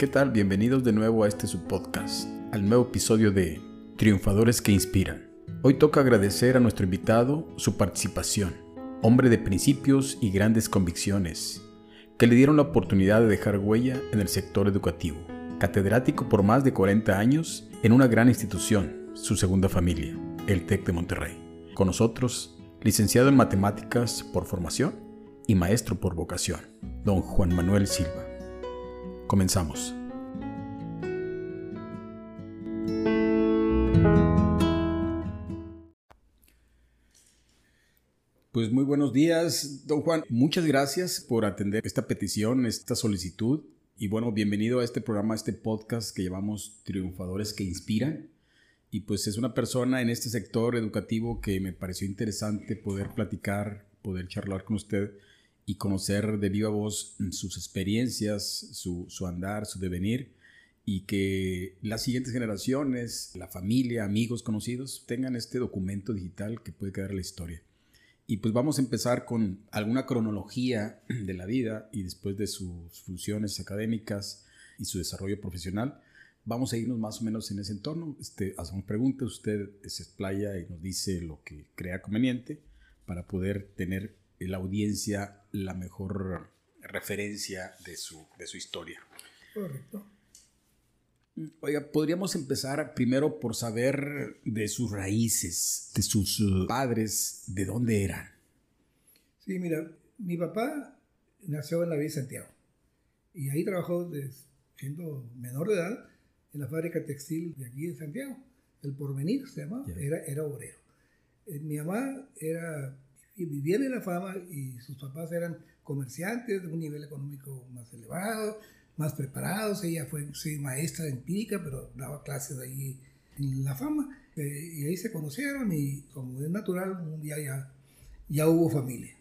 ¿Qué tal? Bienvenidos de nuevo a este subpodcast, al nuevo episodio de Triunfadores que Inspiran. Hoy toca agradecer a nuestro invitado su participación, hombre de principios y grandes convicciones, que le dieron la oportunidad de dejar huella en el sector educativo. Catedrático por más de 40 años en una gran institución, su segunda familia, el TEC de Monterrey. Con nosotros, licenciado en matemáticas por formación y maestro por vocación, don Juan Manuel Silva. Comenzamos. Pues muy buenos días, don Juan. Muchas gracias por atender esta petición, esta solicitud. Y bueno, bienvenido a este programa, a este podcast que llamamos Triunfadores que Inspiran. Y pues es una persona en este sector educativo que me pareció interesante poder platicar, poder charlar con usted y conocer de viva voz sus experiencias, su, su andar, su devenir y que las siguientes generaciones, la familia, amigos, conocidos, tengan este documento digital que puede quedar la historia. Y pues vamos a empezar con alguna cronología de la vida y después de sus funciones académicas y su desarrollo profesional, vamos a irnos más o menos en ese entorno. Este, hacemos preguntas, usted se explaya y nos dice lo que crea conveniente para poder tener la audiencia la mejor referencia de su, de su historia. Correcto. Oiga, podríamos empezar primero por saber de sus raíces, de sus uh, padres, de dónde eran. Sí, mira, mi papá nació en la Villa de Santiago y ahí trabajó siendo menor de edad en la fábrica textil de aquí en Santiago. El Porvenir se llamaba, era, era obrero. Eh, mi mamá era, vivía en la fama y sus papás eran comerciantes de un nivel económico más elevado más preparados. Ella fue maestra empírica, pero daba clases ahí en La Fama. Eh, y ahí se conocieron y como es natural, un día ya, ya hubo familia.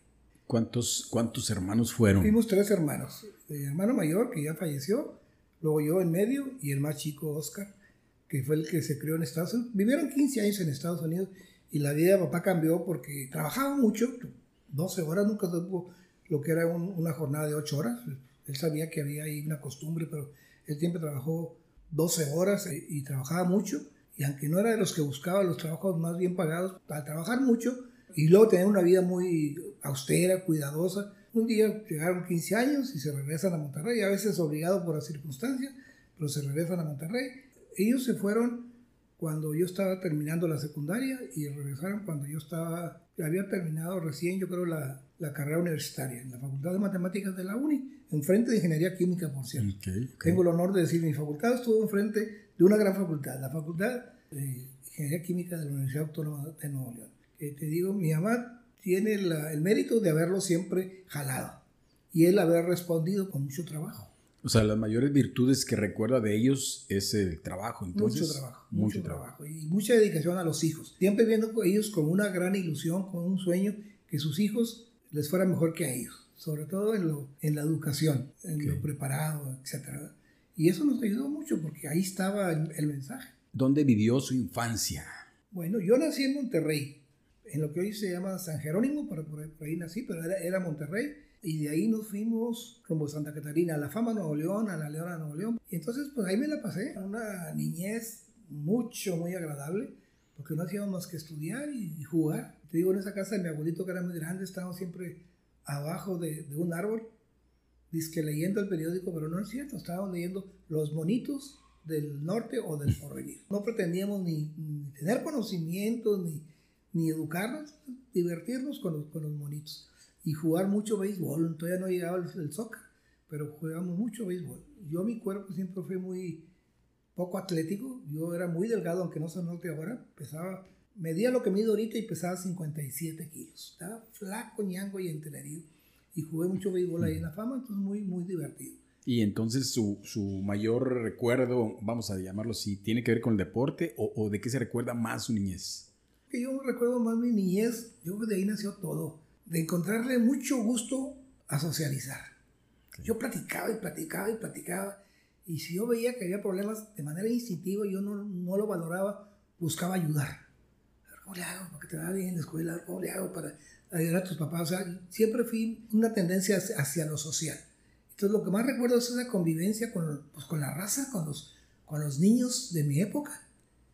¿Cuántos, ¿Cuántos hermanos fueron? Fuimos tres hermanos. El hermano mayor, que ya falleció, luego yo en medio y el más chico, Oscar, que fue el que se crió en Estados Unidos. Vivieron 15 años en Estados Unidos y la vida de papá cambió porque trabajaba mucho, 12 horas, nunca supo lo que era una jornada de 8 horas. Él sabía que había ahí una costumbre, pero él siempre trabajó 12 horas eh, y trabajaba mucho. Y aunque no era de los que buscaba los trabajos más bien pagados, al trabajar mucho y luego tener una vida muy austera, cuidadosa, un día llegaron 15 años y se regresan a Monterrey, a veces obligado por las circunstancias, pero se regresan a Monterrey. Ellos se fueron cuando yo estaba terminando la secundaria y regresaron cuando yo estaba, había terminado recién, yo creo, la, la carrera universitaria en la Facultad de Matemáticas de la UNI enfrente de Ingeniería Química, por cierto. Tengo el honor de decir, mi facultad estuvo enfrente de una gran facultad, la Facultad de Ingeniería Química de la Universidad Autónoma de Nuevo León. te digo, mi mamá tiene el mérito de haberlo siempre jalado y él haber respondido con mucho trabajo. O sea, las mayores virtudes que recuerda de ellos es el trabajo. Entonces, mucho trabajo, mucho, trabajo. y mucha dedicación a los hijos. Siempre viendo ellos con una gran ilusión, con un sueño que sus hijos les fuera mejor que a ellos sobre todo en, lo, en la educación, en lo preparado, etc. Y eso nos ayudó mucho porque ahí estaba el, mensaje. ¿Dónde vivió su infancia? Bueno, yo nací en Monterrey, en lo que hoy se llama San Jerónimo, por, por, ahí nací, pero era, era, Monterrey. Y de ahí nos fuimos como Santa Catarina, a la Fama Nuevo León, a la Leona Nuevo León. Y entonces, pues ahí me la pasé, una niñez mucho, muy agradable, porque no hacíamos más que estudiar y, jugar. Te digo, en esa casa de mi abuelito, que era muy grande, estábamos siempre abajo de, un árbol, que leyendo el periódico, pero no es cierto, estábamos leyendo los monitos del norte o del porvenir. No pretendíamos ni, tener conocimientos, ni, ni educarnos, divertirnos con los, con los monitos y jugar mucho béisbol. Todavía no llegaba el, el soccer, pero jugamos mucho béisbol. Yo mi cuerpo siempre fue muy poco atlético, yo era muy delgado, aunque no se note ahora, pesaba medía lo que mido ahorita y pesaba 57 kilos. Estaba flaco, ñango y entenerido. Y jugué mucho béisbol ahí en la fama, entonces muy, muy divertido. Y entonces su, su mayor recuerdo, vamos a llamarlo así, ¿tiene que ver con el deporte o, o de qué se recuerda más su niñez? Que yo recuerdo más mi niñez, yo creo que de ahí nació todo, de encontrarle mucho gusto a socializar. Yo platicaba y platicaba y platicaba, y si yo veía que había problemas de manera instintiva, yo no, no lo valoraba, buscaba ayudar ¿cómo le hago para que te vaya bien en la escuela? ¿Cómo le hago para ayudar a tus papás? O sea, siempre fui una tendencia hacia lo social. Entonces lo que más recuerdo es esa convivencia con, pues, con la raza, con los, con los niños de mi época.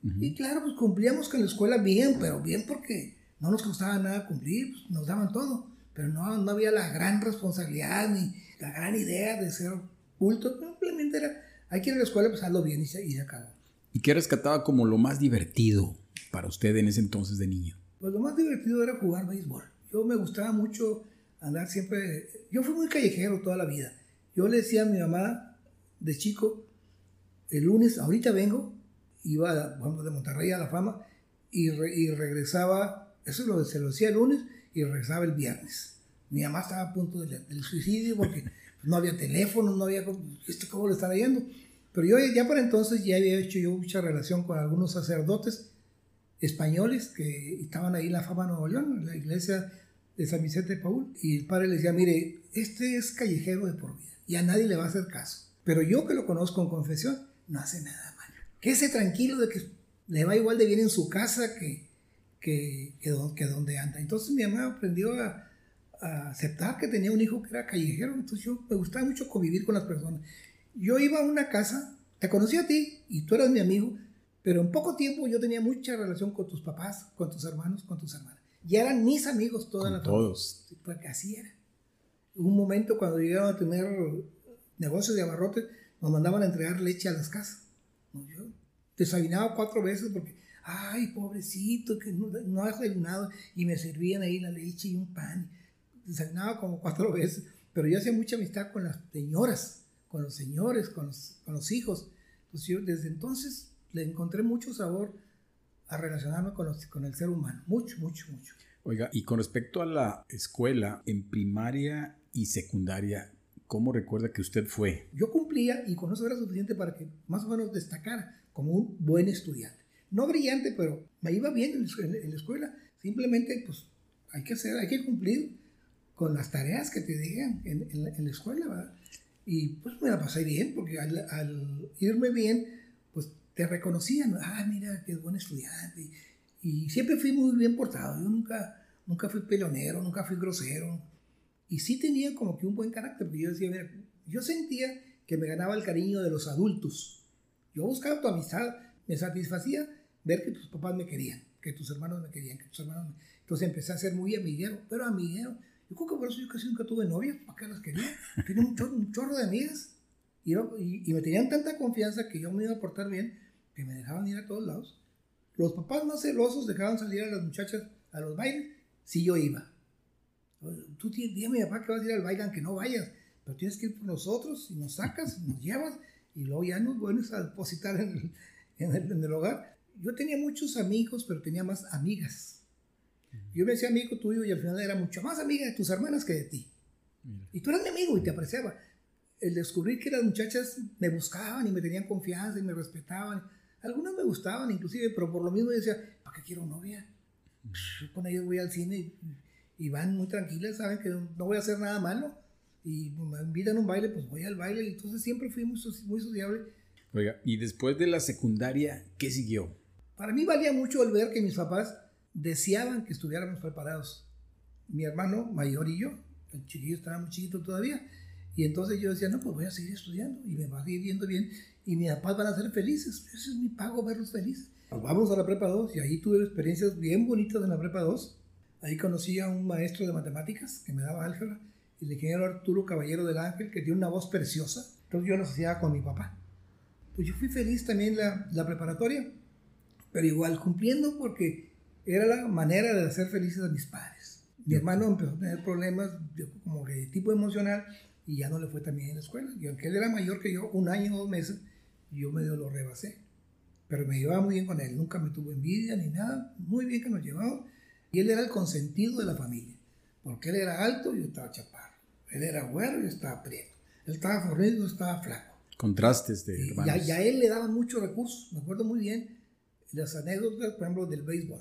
Y claro, pues cumplíamos con la escuela bien, pero bien porque no nos costaba nada cumplir, pues, nos daban todo, pero no, no había la gran responsabilidad ni la gran idea de ser culto, simplemente era, hay que ir a la escuela, pues hazlo bien y se, y se acabó. ¿Y qué rescataba como lo más divertido para usted en ese entonces de niño? Pues lo más divertido era jugar béisbol. Yo me gustaba mucho andar siempre, yo fui muy callejero toda la vida. Yo le decía a mi mamá de chico, el lunes, ahorita vengo, iba de Monterrey a La Fama y, y regresaba, eso lo, se lo decía el lunes y regresaba el viernes. Mi mamá estaba a punto del, suicidio porque no había teléfono, no había, este, ¿cómo le estaba yendo? Pero yo ya para entonces ya había hecho yo mucha relación con algunos sacerdotes españoles que estaban ahí en la Fama Nuevo León, en la iglesia de San Vicente de Paul. Y el padre le decía, mire, este es callejero de por vida y a nadie le va a hacer caso. Pero yo que lo conozco en confesión, no hace nada mal. Quédese tranquilo de que le va igual de bien en su casa que, que, que, donde anda. Entonces mi mamá aprendió a, a, aceptar que tenía un hijo que era callejero. Entonces yo me gustaba mucho convivir con las personas. Yo iba a una casa, te conocí a ti y tú eras mi amigo, pero en poco tiempo yo tenía mucha relación con tus papás, con tus hermanos, con tus hermanas. Ya eran mis amigos toda la Todos. Porque así era. Un momento cuando llegaban a tener negocios de abarrotes, nos mandaban a entregar leche a las casas. Yo desayunaba cuatro veces porque, ay, pobrecito, que no, no ha desayunado. Y me servían ahí la leche y un pan. Desayunaba como cuatro veces. Pero yo hacía mucha amistad con las señoras, con los señores, con los, con los hijos. Entonces yo desde entonces le encontré mucho sabor a relacionarme con, los, con el ser humano. Mucho, mucho, mucho. Oiga, y con respecto a la escuela, en primaria y secundaria, ¿cómo recuerda que usted fue? Yo cumplía y con eso era suficiente para que más o menos destacara como un buen estudiante. No brillante, pero me iba bien en, la escuela. Simplemente, pues, hay que hacer, hay que cumplir con las tareas que te digan en, la, escuela, ¿verdad? Y pues me la pasé bien, porque al, al irme bien, pues te reconocían, ah, mira, qué buen estudiante. Y, siempre fui muy bien portado, yo nunca, nunca fui pelonero, nunca fui grosero. Y sí tenía como que un buen carácter, porque yo decía, mira, yo sentía que me ganaba el cariño de los adultos. Yo buscaba tu amistad, me satisfacía ver que tus papás me querían, que tus hermanos me querían, que tus hermanos me... Entonces empecé a ser muy amiguero, pero amiguero. Yo creo que por eso yo casi nunca tuve novias, ¿para qué las quería? Tenía un chorro, un chorro de amigas. Y, y, me tenían tanta confianza que yo me iba a portar bien que me dejaban ir a todos lados. Los papás más celosos dejaban salir a las muchachas a los bailes si yo iba. Tú dígame, papá, que vas a ir al baile aunque no vayas, pero tienes que ir por nosotros y nos sacas, nos llevas y luego ya nos vuelves a depositar en el, en el, hogar. Yo tenía muchos amigos, pero tenía más amigas. Yo me decía amigo tuyo y al final era mucho más amiga de tus hermanas que de ti. Y tú eras mi amigo y te apreciaba. El descubrir que las muchachas me buscaban y me tenían confianza y me respetaban algunas me gustaban inclusive, pero por lo mismo yo decía, ¿para qué quiero novia? Pues, con ellos voy al cine y, van muy tranquilas, saben que no voy a hacer nada malo. Y me invitan a un baile, pues voy al baile. Y entonces siempre fui muy, muy sociable. Oiga, ¿y después de la secundaria, qué siguió? Para mí valía mucho el ver que mis papás deseaban que estuviéramos preparados. Mi hermano mayor y yo, el chiquillo estaba muy chiquito todavía. Y entonces yo decía, no, pues voy a seguir estudiando y me va a ir viendo bien y mis papás van a ser felices. Ese es mi pago, verlos felices. Nos vamos a la prepa 2 y ahí tuve experiencias bien bonitas en la prepa 2. Ahí conocí a un maestro de matemáticas que me daba álgebra, el ingeniero Arturo Caballero del Ángel, que tiene una voz preciosa. Entonces yo lo asociaba con mi papá. Pues yo fui feliz también la, la preparatoria, pero igual cumpliendo porque era la manera de hacer felices a mis padres. Mi hermano empezó a tener problemas como de tipo emocional y ya no le fue también en la escuela. Y aunque él era mayor que yo, un año o dos meses, yo medio lo rebasé. Pero me llevaba muy bien con él, nunca me tuvo envidia ni nada, muy bien que nos llevaba. Y él era el consentido de la familia, porque él era alto y yo estaba chaparro. Él era güero y yo estaba prieto. Él estaba fornido y yo estaba flaco. Contrastes de hermanos. Y a, él le daban muchos recursos. Me acuerdo muy bien las anécdotas, por ejemplo, del béisbol.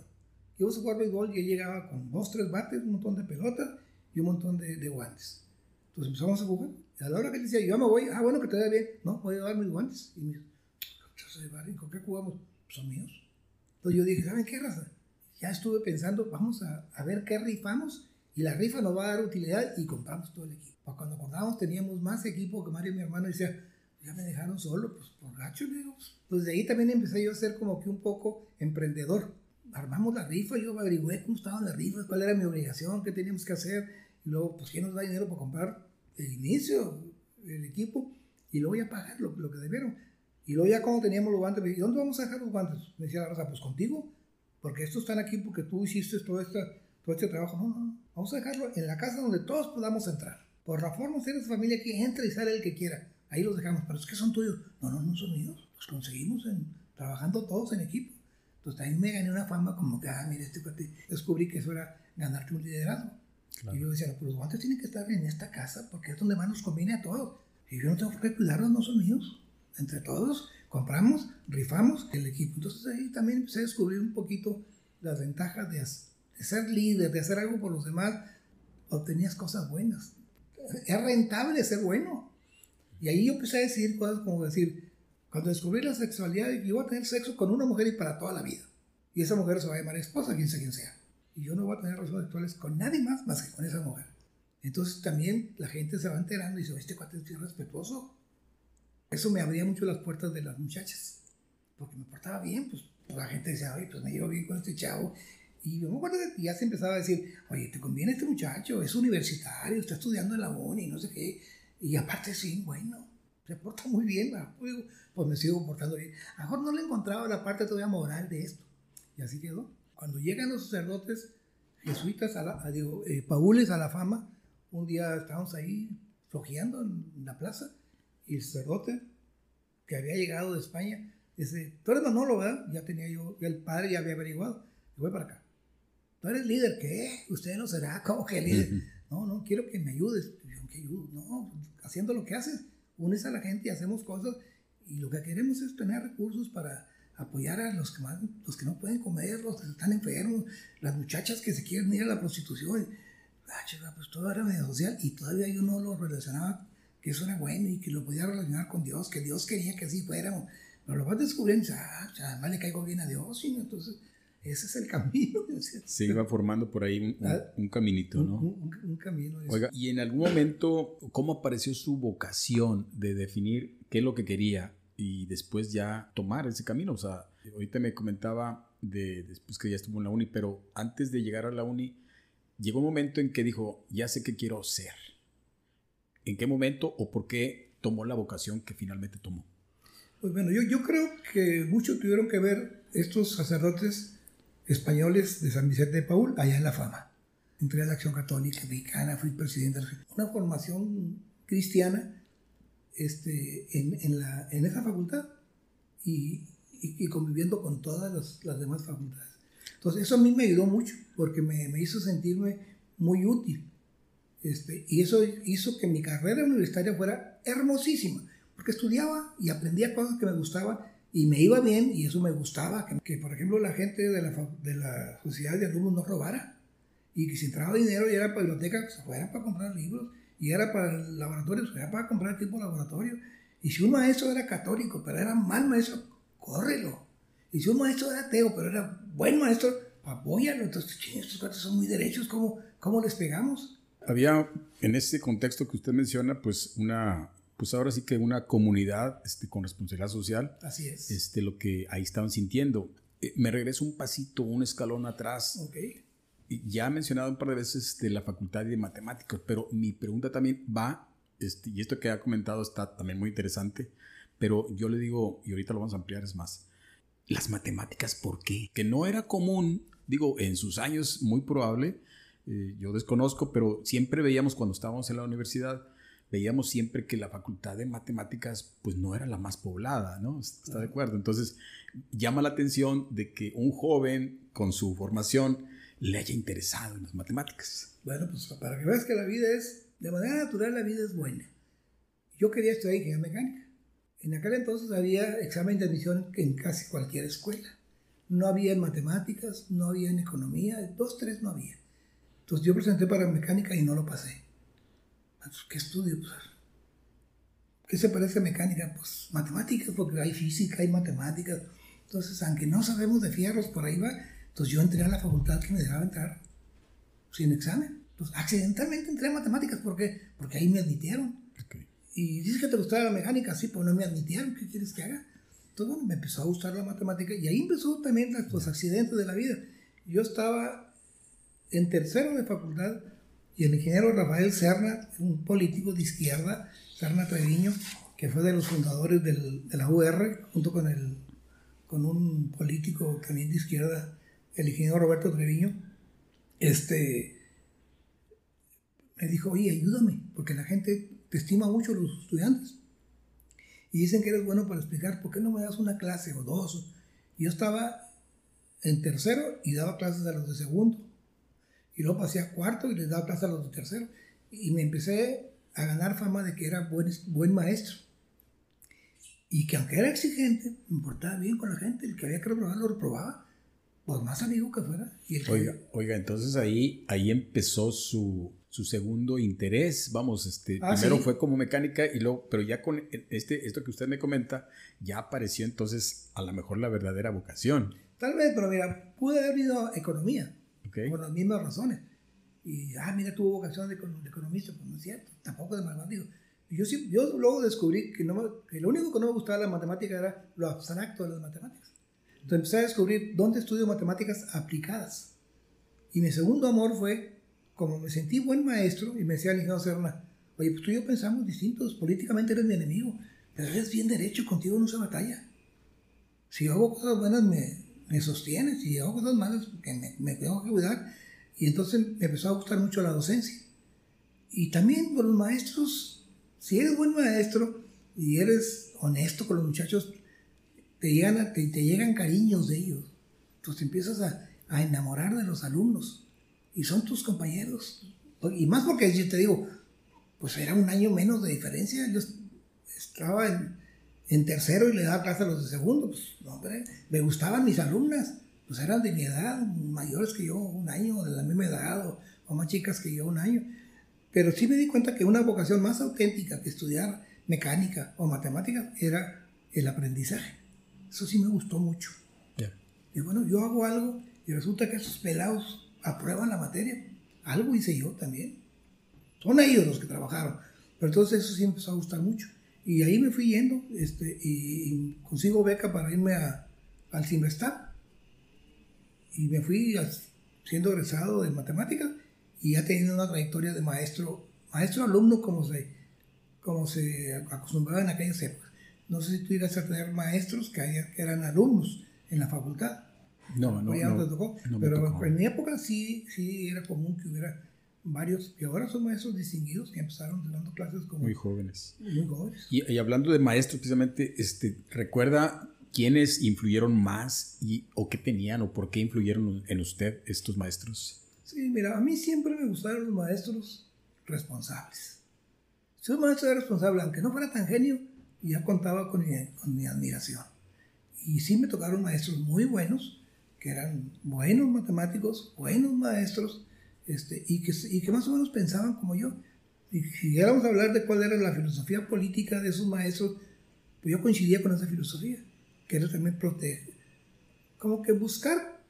Yo a jugar béisbol y él llegaba con dos, tres bates, un montón de pelotas y un montón de, de guantes. Entonces empezamos a jugar. Y a la hora que él decía, yo me voy, ah, bueno, que te vaya bien. No, voy a dar mis guantes. Y me dice, ¿con qué jugamos? Pues son míos. Entonces yo dije, ¿saben qué raza? Ya estuve pensando, vamos a, a ver qué rifamos Y la rifa nos va a dar utilidad y compramos todo el equipo. Pues cuando compramos teníamos más equipo que Mario y mi hermano decía, ya me dejaron solo, pues por gacho, digo. Pues de ahí también empecé yo a ser como que un poco emprendedor. Armamos la rifa, yo averigué cómo estaban las rifas, cuál era mi obligación, qué teníamos que hacer. Y luego, pues, ¿quién nos da dinero para comprar el inicio, el equipo? Y luego ya pagar lo, lo que debieron. Y luego ya cuando teníamos los guantes, me ¿dónde vamos a dejar los guantes? Me decía la raza, pues contigo, porque estos están aquí porque tú hiciste todo, todo este trabajo. No, no, no, vamos a dejarlo en la casa donde todos podamos entrar. Por la forma de esa familia que entra y sale el que quiera. Ahí los dejamos, pero es que son tuyos. No, no, no son míos. Los conseguimos trabajando todos en equipo. Entonces también me gané una fama como que, ah, mira, este cuate, descubrí que eso era ganarte un liderazgo. Y yo decía, pues los guantes tienen que estar en esta casa porque es donde más nos conviene a todos. Y yo no tengo que cuidarlos, no son míos entre todos, compramos, rifamos el equipo. Entonces ahí también empecé a descubrir un poquito las ventajas de, ser líder, de hacer algo por los demás. Obtenías cosas buenas. Es rentable ser bueno. Y ahí yo empecé a decir cosas como decir, cuando descubrí la sexualidad, yo voy a tener sexo con una mujer y para toda la vida. Y esa mujer se va a llamar esposa, quien sea quien sea. Y yo no voy a tener relaciones sexuales con nadie más más que con esa mujer. Entonces también la gente se va enterando y dice, este cuate es respetuoso eso me abría mucho las puertas de las muchachas, porque me portaba bien, pues la gente decía, oye, pues me llevo bien con este chavo. Y yo me acuerdo que ya se empezaba a decir, oye, te conviene este muchacho, es universitario, está estudiando en la uni, no sé qué. Y aparte, sí, bueno, se porta muy bien, pues, pues me sigo portando bien. A lo mejor no le encontraba la parte todavía moral de esto. Y así quedó. Cuando llegan los sacerdotes jesuitas, a la, digo, eh, paules a la fama, un día estábamos ahí flojeando en la plaza y el sacerdote que había llegado de España dice, tú eres Manolo, ¿verdad? Ya tenía yo, el padre ya había averiguado. Y voy para acá. Tú eres líder, ¿qué? Usted no será, ¿cómo que líder? No, no, quiero que me ayudes. Yo, ¿qué ayudo? No, haciendo lo que haces. Unes a la gente y hacemos cosas. Y lo que queremos es tener recursos para apoyar a los que, más, los que no pueden comer, los que están enfermos, las muchachas que se quieren ir a la prostitución. Ah, chica, pues todo era medio social y todavía yo no lo relacionaba que eso era bueno y que lo podía relacionar con Dios, que Dios quería que así fuéramos. Pero lo vas descubriendo, ah, además le caigo bien a Dios, y entonces ese es el camino. Se iba formando por ahí un, ah, caminito, ¿no? Un, camino. Oiga, y en algún momento, ¿cómo apareció su vocación de definir qué es lo que quería y después ya tomar ese camino? O sea, ahorita me comentaba de después que ya estuvo en la uni, pero antes de llegar a la uni, llegó un momento en que dijo, ya sé qué quiero ser en qué momento o por qué tomó la vocación que finalmente tomó? Pues bueno, yo, yo creo que mucho tuvieron que ver estos sacerdotes españoles de San Vicente de Paul allá en la fama. Entré a la Acción Católica Mexicana, fui presidente de una formación cristiana este, en, en, la, en esa facultad y, y, conviviendo con todas las, las, demás facultades. Entonces eso a mí me ayudó mucho porque me, me hizo sentirme muy útil este, y eso hizo que mi carrera universitaria fuera hermosísima, porque estudiaba y aprendía cosas que me gustaban y me iba bien y eso me gustaba, que, por ejemplo la gente de la, de la sociedad de alumnos no robara y que si entraba dinero y era para biblioteca, pues, fuera para comprar libros y era para el laboratorio, se fuera para comprar tipo laboratorio. Y si un maestro era católico, pero era mal maestro, córrelo. Y si un maestro era ateo, pero era buen maestro, apóyalo. Entonces, estos cuatro son muy derechos, ¿cómo, cómo les pegamos? Había en ese contexto que usted menciona, pues una, pues ahora sí que una comunidad este, con responsabilidad social. Así es. Este, lo que ahí estaban sintiendo. Eh, me regreso un pasito, un escalón atrás. Ok. Ya he mencionado un par de veces de la facultad de matemáticas, pero mi pregunta también va, este, y esto que ha comentado está también muy interesante, pero yo le digo, y ahorita lo vamos a ampliar, es más, las matemáticas, ¿por qué? Que no era común, digo, en sus años muy probable, eh, yo desconozco, pero siempre veíamos cuando estábamos en la universidad, veíamos siempre que la facultad de matemáticas pues no era la más poblada, ¿no? ¿Está de acuerdo? Entonces llama la atención de que un joven con su formación le haya interesado en las matemáticas. Bueno, pues para que veas que la vida es, de manera natural la vida es buena. Yo quería estudiar ingeniería mecánica. En aquel entonces había examen de admisión en casi cualquier escuela. No había en matemáticas, no había en economía, dos, tres no había. Entonces yo presenté para mecánica y no lo pasé. ¿Qué estudio? Pues, ¿Qué se parece a mecánica? Pues matemáticas, porque hay física, hay matemáticas. Entonces, aunque no sabemos de fierros, por ahí va. Entonces yo entré a la facultad que me dejaba entrar sin examen. Pues accidentalmente entré a matemáticas, ¿por qué? Porque ahí me admitieron. Y dices que te gustaba la mecánica, sí, pues no me admitieron, ¿qué quieres que haga? Entonces, bueno, me empezó a gustar la matemática y ahí empezó también los accidentes de la vida. Yo estaba en tercero de facultad y el ingeniero Rafael Serna, un político de izquierda, Serna Treviño, que fue de los fundadores del, de la UR, junto con, el, con un político también de izquierda, el ingeniero Roberto Treviño, este, me dijo, oye, ayúdame, porque la gente te estima mucho los estudiantes. Y dicen que eres bueno para explicar, ¿por qué no me das una clase o dos? Yo estaba en tercero y daba clases a los de segundo. Y luego pasé a cuarto y les daba clases a los de tercero. Y me empecé a ganar fama de que era buen, buen maestro. Y que aunque era exigente, me importaba bien con la gente. El que había que reprobar lo reprobaba. Pues más amigo que fuera. Y oiga, oiga, entonces ahí, ahí empezó su, su segundo interés. Vamos, este, ah, primero fue como mecánica y luego, pero ya con este, esto que usted me comenta, ya apareció entonces a lo mejor la verdadera vocación. Tal vez, pero mira, pude haber ido a economía por las mismas razones. Y, ah, mira, tuvo vocación de, economista, pues no es cierto, tampoco de matemático. Yo, yo luego descubrí que, no que lo único que no me gustaba de la matemática era lo abstracto de las matemáticas. Entonces empecé a descubrir dónde estudio matemáticas aplicadas. Y mi segundo amor fue, como me sentí buen maestro, y me decía el ingeniero Serna, oye, pues tú y yo pensamos distintos, políticamente eres mi enemigo, pero eres bien derecho, contigo no se batalla. Si hago cosas buenas, me, me sostienes y hago cosas malas porque me, me tengo que cuidar. Y entonces me empezó a gustar mucho la docencia. Y también por los maestros, si eres buen maestro y eres honesto con los muchachos, te llegan, te, llegan cariños de ellos. Entonces te empiezas a, a, enamorar de los alumnos. Y son tus compañeros. Y más porque yo te digo, pues era un año menos de diferencia. Yo estaba en, en tercero y le daba clase a los de segundo. Pues, hombre, me gustaban mis alumnas. Pues eran de mi edad, mayores que yo, un año, de la misma edad, o, más chicas que yo, un año. Pero sí me di cuenta que una vocación más auténtica que estudiar mecánica o matemática era el aprendizaje. Eso sí me gustó mucho. Y bueno, yo hago algo y resulta que esos pelados aprueban la materia. Algo hice yo también. Son ellos los que trabajaron. Pero entonces eso sí me empezó a gustar mucho. Y ahí me fui yendo este, y, consigo beca para irme a, al Simestar. Y me fui siendo egresado de matemáticas y ya teniendo una trayectoria de maestro, maestro-alumno como se, como se acostumbraba en aquellas épocas. No sé si tú a tener maestros que, que eran alumnos en la facultad. No, no, no, tocó. pero en mi época sí, sí era común que hubiera varios que ahora son maestros distinguidos que empezaron dando clases como muy jóvenes. Muy jóvenes. Y, hablando de maestros, precisamente, este, ¿recuerda quiénes influyeron más y, o qué tenían o por qué influyeron en usted estos maestros? Sí, mira, a mí siempre me gustaron los maestros responsables. Si un maestro era responsable, aunque no fuera tan genio, ya contaba con mi, con mi admiración. Y sí me tocaron maestros muy buenos, que eran buenos matemáticos, buenos maestros, este, y, que, y que más o menos pensaban como yo. Y si llegáramos a hablar de cuál era la filosofía política de esos maestros, pues yo coincidía con esa filosofía, que era también proteger. Como que buscar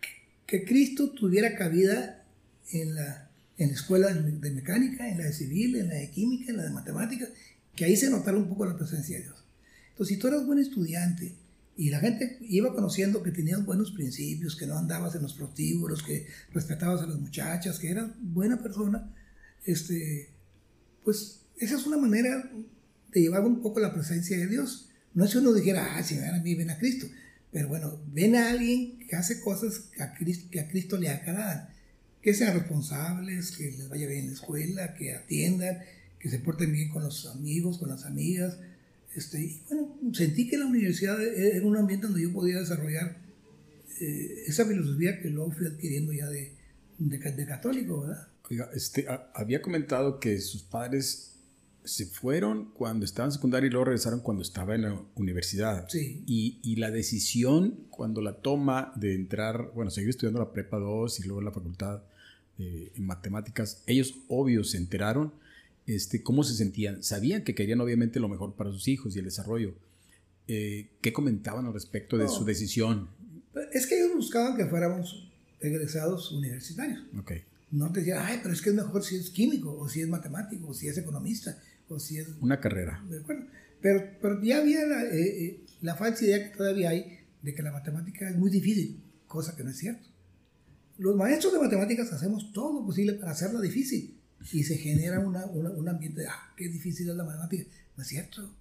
que Cristo tuviera cabida en la, en la escuela de mecánica, en la de civil, en la de química, en la de matemáticas, que ahí se notara un poco la presencia de Dios. Entonces, si tú eras buen estudiante, y la gente iba conociendo que tenías buenos principios, que no andabas en los prostíbulos, que respetabas a las muchachas, que eras buena persona. Este, pues esa es una manera de llevar un poco la presencia de Dios. No es que uno dijera, ah, si ven a mí, ven a Cristo. Pero bueno, ven a alguien que hace cosas que a Cristo, que a Cristo le agradan. Que sean responsables, que les vaya bien en la escuela, que atiendan, que se porten bien con los amigos, con las amigas, este, y bueno, sentí que la universidad era un ambiente donde yo podía desarrollar eh, esa filosofía que luego fui adquiriendo ya de, de, católico, ¿verdad? Oiga, este, había comentado que sus padres se fueron cuando estaban en secundaria y luego regresaron cuando estaba en la universidad. Sí. Y, y, la decisión, cuando la toma de entrar, bueno, seguir estudiando la prepa 2 y luego la facultad de, en matemáticas, ellos obvio se enteraron este, cómo se sentían. Sabían que querían obviamente lo mejor para sus hijos y el desarrollo. Eh, ¿Qué comentaban al respecto de su decisión? Es que ellos buscaban que fuéramos egresados universitarios. Okay. no te decían, ay, pero es que es mejor si es químico, o si es matemático, o si es economista, o si es... Una carrera. pero, pero ya había la, eh, eh, la falsa idea que todavía hay de que la matemática es muy difícil, cosa que no es cierto. Los maestros de matemáticas hacemos todo lo posible para hacerla difícil y se genera una, un ambiente de, ah, qué difícil es la matemática. No es cierto.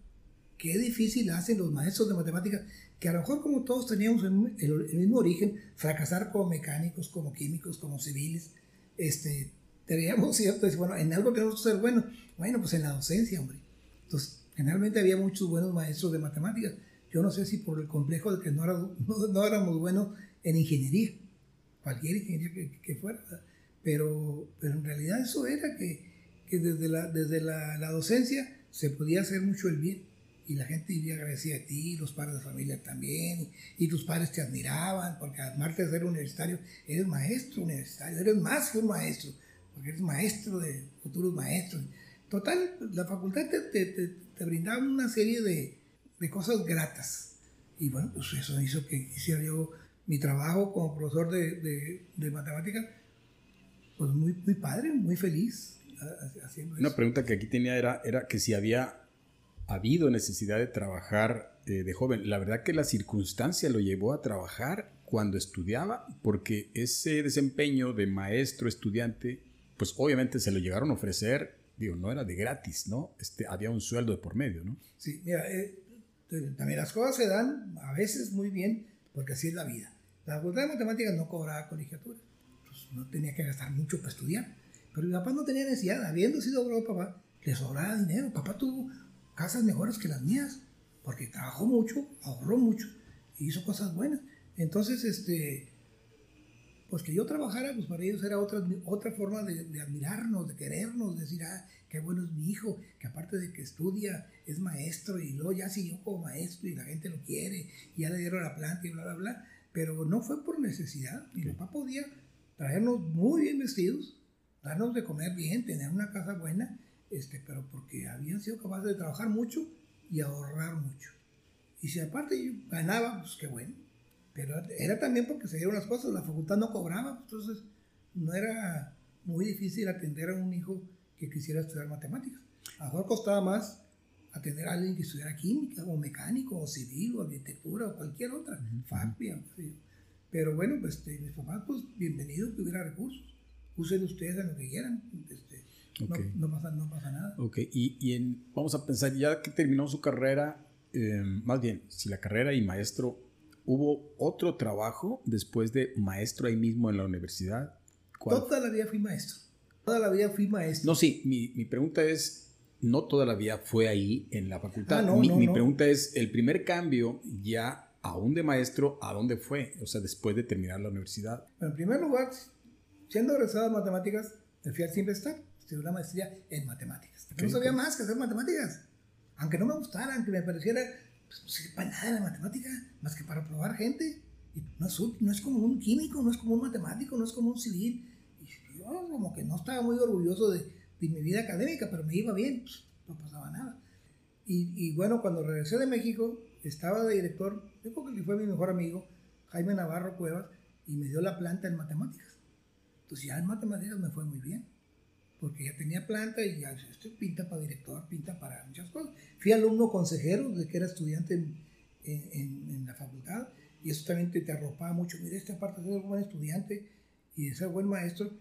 Qué difícil hacen los maestros de matemáticas, que a lo mejor como todos teníamos el, mismo origen, fracasar como mecánicos, como químicos, como civiles, este, teníamos cierto, bueno, en algo tenemos que ser bueno. Bueno, pues en la docencia, hombre. Entonces, generalmente había muchos buenos maestros de matemáticas. Yo no sé si por el complejo de que no, era, no, éramos buenos en ingeniería, cualquier ingeniería que, fuera, pero, pero en realidad eso era que, que desde, la, desde la, la, docencia se podía hacer mucho el bien y la gente vivía agradecida a ti, los padres de familia también, y, tus padres te admiraban, porque además de ser universitario, eres maestro universitario, eres más que un maestro, porque eres maestro de futuros maestros. Total, la facultad te, te, te, brindaba una serie de, de, cosas gratas. Y bueno, pues eso hizo que hiciera yo mi trabajo como profesor de, de, de matemáticas, pues muy, muy padre, muy feliz. Haciendo Una pregunta que aquí tenía era, era que si había habido necesidad de trabajar eh, de joven. La verdad que la circunstancia lo llevó a trabajar cuando estudiaba, porque ese desempeño de maestro estudiante, pues obviamente se lo llegaron a ofrecer, digo, no era de gratis, ¿no? Este, había un sueldo de por medio, ¿no? Sí, mira, eh, también las cosas se dan a veces muy bien, porque así es la vida. La facultad de matemáticas no cobraba colegiatura, no tenía que gastar mucho para estudiar. Pero mi papá no tenía necesidad, habiendo sido obrero papá, le sobraba dinero. Papá tuvo casas mejores que las mías, porque trabajó mucho, ahorró mucho y hizo cosas buenas. Entonces, este, pues que yo trabajara, pues para ellos era otra, otra forma de, admirarnos, de querernos, de decir, ah, qué bueno es mi hijo, que aparte de que estudia, es maestro y luego ya siguió como maestro y la gente lo quiere, y ya le dieron la planta y bla, bla, bla. Pero no fue por necesidad. Mi papá podía traernos muy bien vestidos, darnos de comer bien, tener una casa buena este, pero porque habían sido capaces de trabajar mucho y ahorrar mucho. Y si aparte yo ganaba, pues qué bueno. Pero era también porque se dieron las cosas, la facultad no cobraba, entonces no era muy difícil atender a un hijo que quisiera estudiar matemáticas. A lo mejor costaba más atender a alguien que estudiara química, o mecánico, o civil, o arquitectura, o cualquier otra, uh Pero bueno, pues este, mis papás, pues bienvenido que hubiera recursos. Usen ustedes en lo que quieran. Este, no, pasa, no, pasa, nada. Ok, y, y en, vamos a pensar, ya que terminó su carrera, em, más bien, si la carrera y maestro, ¿hubo otro trabajo después de maestro ahí mismo en la universidad? Toda la vida fui maestro. Toda la vida fui maestro. No, sí, mi, mi pregunta es, no toda la vida fue ahí en la facultad. Ah, no, mi, mi pregunta es, el primer cambio ya aún de maestro, ¿a dónde fue? O sea, después de terminar la universidad. En primer lugar, siendo egresado de matemáticas, me fui al Siempre Estar estudié una maestría en matemáticas. no sabía más que hacer matemáticas. Aunque no me gustara, aunque me pareciera, pues no sirve para nada la matemática, más que para probar gente. Y no, es, no es como un químico, no es como un matemático, no es como un civil. Y yo como que no estaba muy orgulloso de, de mi vida académica, pero me iba bien, pues, no pasaba nada. Y, y, bueno, cuando regresé de México, estaba de director, yo creo que fue mi mejor amigo, Jaime Navarro Cuevas, y me dio la planta en matemáticas. Entonces ya en matemáticas me fue muy bien porque ya tenía planta y ya esto pinta para director, pinta para muchas cosas. Fui alumno consejero de que era estudiante en, en, en la facultad y eso también te, te arropaba mucho. Mira, esta parte de ser buen estudiante y de ser buen maestro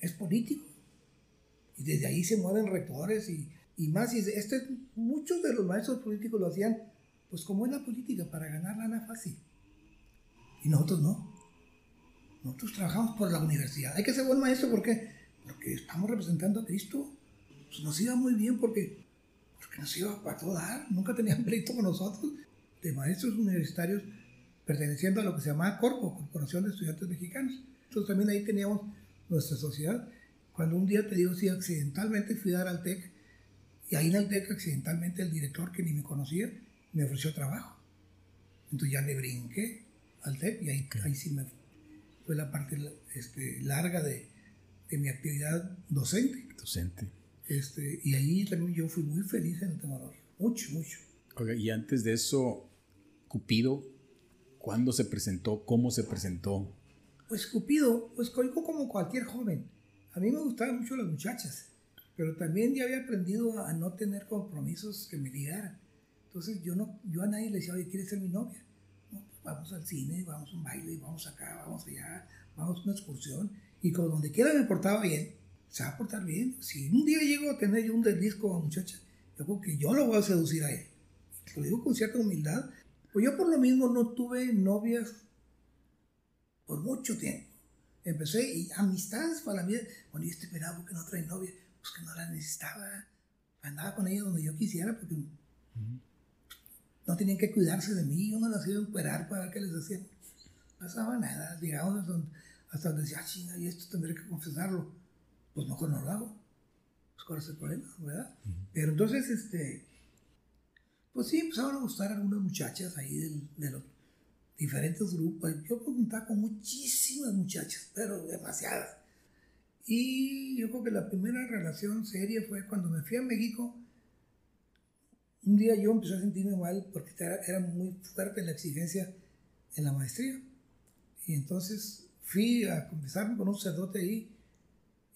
es político. Y desde ahí se mueven rectores y, y más. Y este, muchos de los maestros políticos lo hacían, pues como es la política, para ganar lana fácil. Y nosotros no. Nosotros trabajamos por la universidad. Hay que ser buen maestro porque porque estamos representando a Cristo. Pues nos iba muy bien porque, porque nos iba a todo dar. Nunca tenían pleito con nosotros de maestros universitarios perteneciendo a lo que se llamaba Corpo, Corporación de Estudiantes Mexicanos. Entonces también ahí teníamos nuestra sociedad. Cuando un día te digo, sí, accidentalmente fui a dar al TEC, y ahí en el TEC accidentalmente el director que ni me conocía me ofreció trabajo. Entonces ya le brinqué al TEC y ahí, ahí sí me fue la parte este, larga de, en mi actividad docente. Docente. Este, y ahí también yo fui muy feliz en el tomador. Mucho, mucho. Okay, y antes de eso, Cupido, ¿cuándo se presentó? ¿Cómo se presentó? Pues Cupido, pues como cualquier joven. A mí me gustaban mucho las muchachas, pero también ya había aprendido a no tener compromisos que me ligaran. Entonces yo, no, yo a nadie le decía, oye, ¿quieres ser mi novia? No, pues vamos al cine, vamos a un baile, vamos acá, vamos allá, vamos a una excursión. Y como donde quiera me portaba bien, se va a portar bien. Si un día llego a tener yo un desliz con muchacha, yo creo que yo lo voy a seducir a él. Lo digo con cierta humildad. Pues yo por lo mismo no tuve novias por mucho tiempo. Empecé y amistades para vida. Bueno, yo estoy esperando porque no trae novia. Pues que no la necesitaba. Andaba con ella donde yo quisiera porque no tenían que cuidarse de mí. Yo no las iba a esperar para ver qué les hacía. No pasaba nada. Llegamos hasta donde, hasta donde decía, ah, chinga, y esto tendré que confesarlo. Pues mejor no lo hago. Pues cuál es el problema, ¿verdad? Pero entonces, este, pues sí, empezaron a gustar algunas muchachas ahí del, de los diferentes grupos. Yo me juntaba con muchísimas muchachas, pero demasiadas. Y yo creo que la primera relación seria fue cuando me fui a México. Un día yo empecé a sentirme mal porque era, muy fuerte la exigencia en la maestría. Y entonces fui a conversar con un sacerdote ahí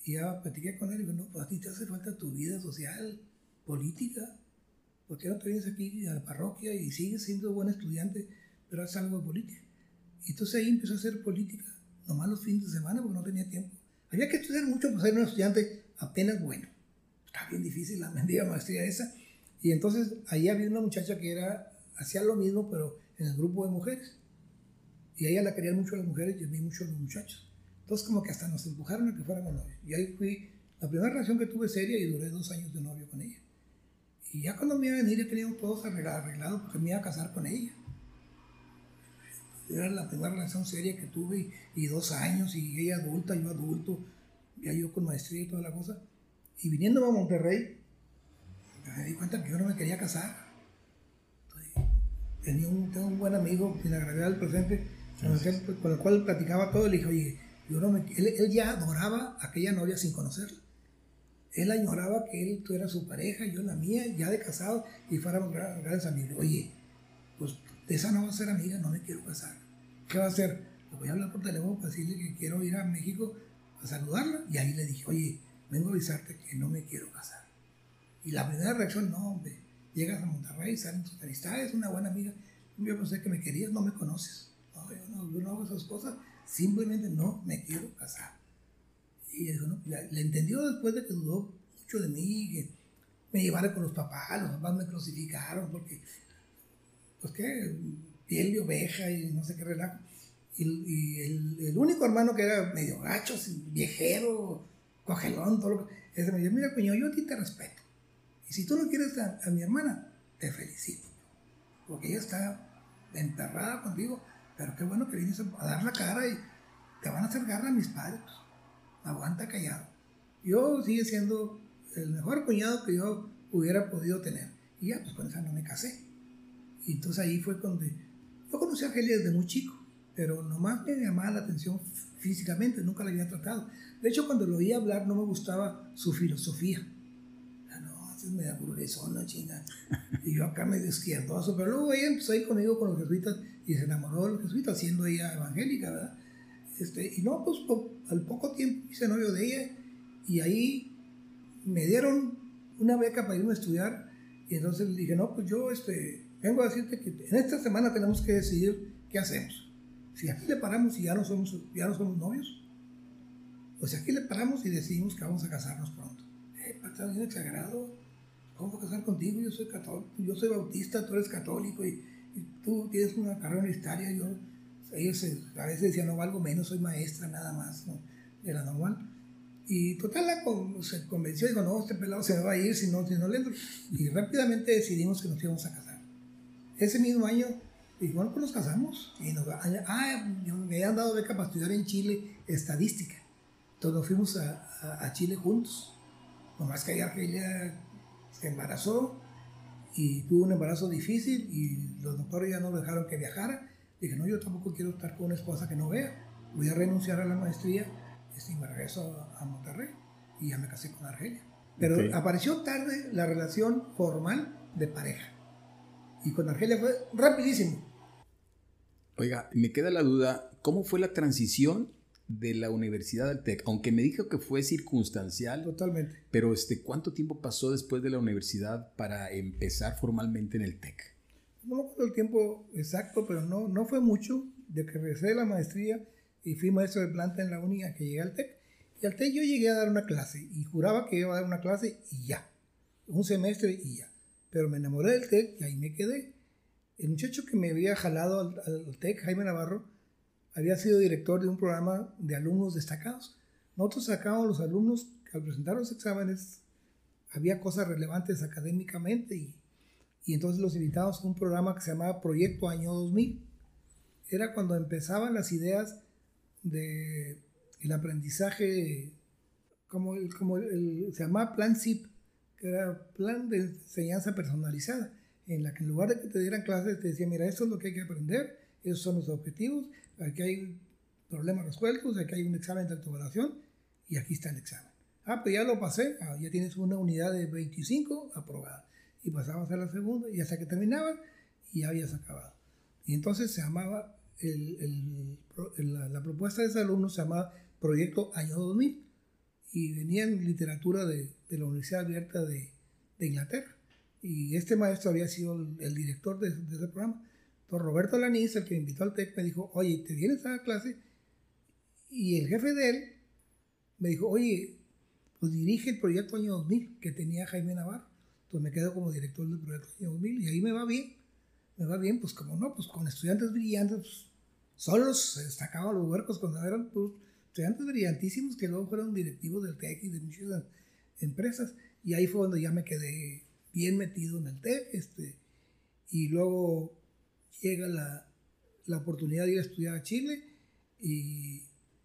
y ya platiqué con él y digo, no, pues a ti te hace falta tu vida social, política. ¿Por qué no te vienes aquí a la parroquia y sigues siendo buen estudiante, pero haces algo de política? Y entonces ahí empezó a hacer política, nomás los fines de semana porque no tenía tiempo. Había que estudiar mucho para ser un estudiante apenas bueno. Está bien difícil la mendiga maestría esa. Y entonces ahí había una muchacha que era, hacía lo mismo, pero en el grupo de mujeres. Y a ella la querían mucho las mujeres y a mí mucho los muchachos. Entonces como que hasta nos empujaron a que fuéramos novios. Y ahí fui, la primera relación que tuve seria y duré dos años de novio con ella. Y ya cuando me iba a venir ya teníamos todos arreglado porque me iba a casar con ella. Era la primera relación seria que tuve y, dos años y ella adulta, yo adulto, ya yo con maestría y toda la cosa. Y viniendo a Monterrey, me di cuenta que yo no me quería casar. tenía un, tengo un buen amigo, sin agradecer al presente, con el, cual platicaba todo. Le dije, oye, yo no me, él, él ya adoraba a aquella novia sin conocerla. Él añoraba que él tuviera su pareja, yo la mía, ya de casado, y fuéramos grandes amigos. Oye, pues de esa no va a ser amiga, no me quiero casar. ¿Qué va a hacer? Le voy a hablar por teléfono para decirle que quiero ir a México a saludarla. Y ahí le dije, oye, vengo a avisarte que no me quiero casar. Y la primera reacción, no, hombre, llegas a Monterrey, salen tus amistades, una buena amiga. Yo pensé que me querías, no me conoces. No, yo no, hago esas cosas, simplemente no me quiero casar. Y no, le entendió después de que dudó mucho de mí, que me llevara con los papás, los papás me crucificaron porque, pues qué, piel de oveja y no sé qué relajo. Y, el, único hermano que era medio gacho, viejero, cogelón, todo lo que... Ese me dijo, mira, cuñado, yo a ti te respeto. Y si tú no quieres a, mi hermana, te felicito. Porque ella está enterrada contigo. Pero qué bueno que vienes a dar la cara y te van a hacer garra a mis padres aguanta callado. Yo sigue siendo el mejor cuñado que yo hubiera podido tener. Y ya, pues con esa no me casé. Y entonces ahí fue donde yo conocí a Argelia desde muy chico, pero nomás me llamaba la atención físicamente, nunca la había tratado. De hecho, cuando lo oía hablar no me gustaba su filosofía. No, es media burguesona, china. Y yo acá medio izquierdoso, pero luego ella empezó a ir conmigo con los jesuitas y se enamoró de los jesuitas, siendo ella evangélica, ¿verdad? Este, y no, pues al poco tiempo hice novio de ella y ahí me dieron una beca para irme a estudiar y entonces le dije, no, pues yo este, vengo a decirte que en esta semana tenemos que decidir qué hacemos. Si aquí le paramos y ya no somos, ya no somos novios, pues aquí le paramos y decidimos que vamos a casarnos pronto. Eh, está bien exagerado. ¿Cómo voy a casar contigo? Yo soy católico, yo soy bautista, tú eres católico y, y tú tienes una carrera universitaria, yo ellos a veces decían, no valgo menos, soy maestra nada más, ¿no? Era normal. Y total, la se convenció, digo, no, este pelado se me va a ir si no, si no le entro. Y rápidamente decidimos que nos íbamos a casar. Ese mismo año, y bueno, pues nos casamos. Y nos, ah, me habían dado beca para estudiar en Chile estadística. Entonces nos fuimos a, a, Chile juntos. Nomás que ella se embarazó y tuvo un embarazo difícil y los doctores ya no dejaron que viajara Dije, no, yo tampoco quiero estar con una esposa que no vea. Voy a renunciar a la maestría y me regreso a, Monterrey. Y ya me casé con Argelia. Pero apareció tarde la relación formal de pareja. Y con Argelia fue rapidísimo. Oiga, me queda la duda, ¿cómo fue la transición de la Universidad del TEC, aunque me dijo que fue circunstancial. Totalmente. Pero este, ¿cuánto tiempo pasó después de la universidad para empezar formalmente en el TEC? No me acuerdo el tiempo exacto, pero no, no fue mucho de que regresé de la maestría y fui maestro de planta en la uni a que llegué al TEC. Y al TEC yo llegué a dar una clase y juraba que iba a dar una clase y ya. Un semestre y ya. Pero me enamoré del TEC y ahí me quedé. El muchacho que me había jalado al, al TEC, Jaime Navarro, había sido director de un programa de alumnos destacados. Nosotros sacábamos los alumnos que al presentar los exámenes había cosas relevantes académicamente y, y entonces los invitábamos a un programa que se llamaba Proyecto Año 2000. Era cuando empezaban las ideas del el aprendizaje, como, el, como el, se llamaba Plan SIP, que era Plan de Enseñanza Personalizada, en la que en lugar de que te dieran clases te decía, mira, esto es lo que hay que aprender, esos son los objetivos, aquí hay problemas resueltos, aquí hay un examen de autoevaluación y aquí está el examen. Ah, pues ya lo pasé, ah, ya tienes una unidad de 25 aprobada. Y pasabas a la segunda y hasta que terminaba y ya habías acabado. Y entonces se llamaba, el, el, la, la, propuesta de ese alumno se llamaba Proyecto Año 2000 y venía en literatura de, de la Universidad Abierta de, de, Inglaterra. Y este maestro había sido el, el director de, de ese programa. Entonces Roberto Lanís, el que me invitó al TEC, me dijo, oye, ¿te vienes a la clase? Y el jefe de él me dijo, oye, pues dirige el proyecto Año 2000 que tenía Jaime Navarro. Entonces me quedo como director del proyecto Año 2000 y ahí me va bien. Me va bien, pues como no, pues con estudiantes brillantes, pues, solos se destacaban los huercos cuando eran pues, estudiantes brillantísimos que luego fueron directivos del TEC y de muchas empresas. Y ahí fue donde ya me quedé bien metido en el TEC. Este, y luego llega la, la, oportunidad de ir a estudiar a Chile y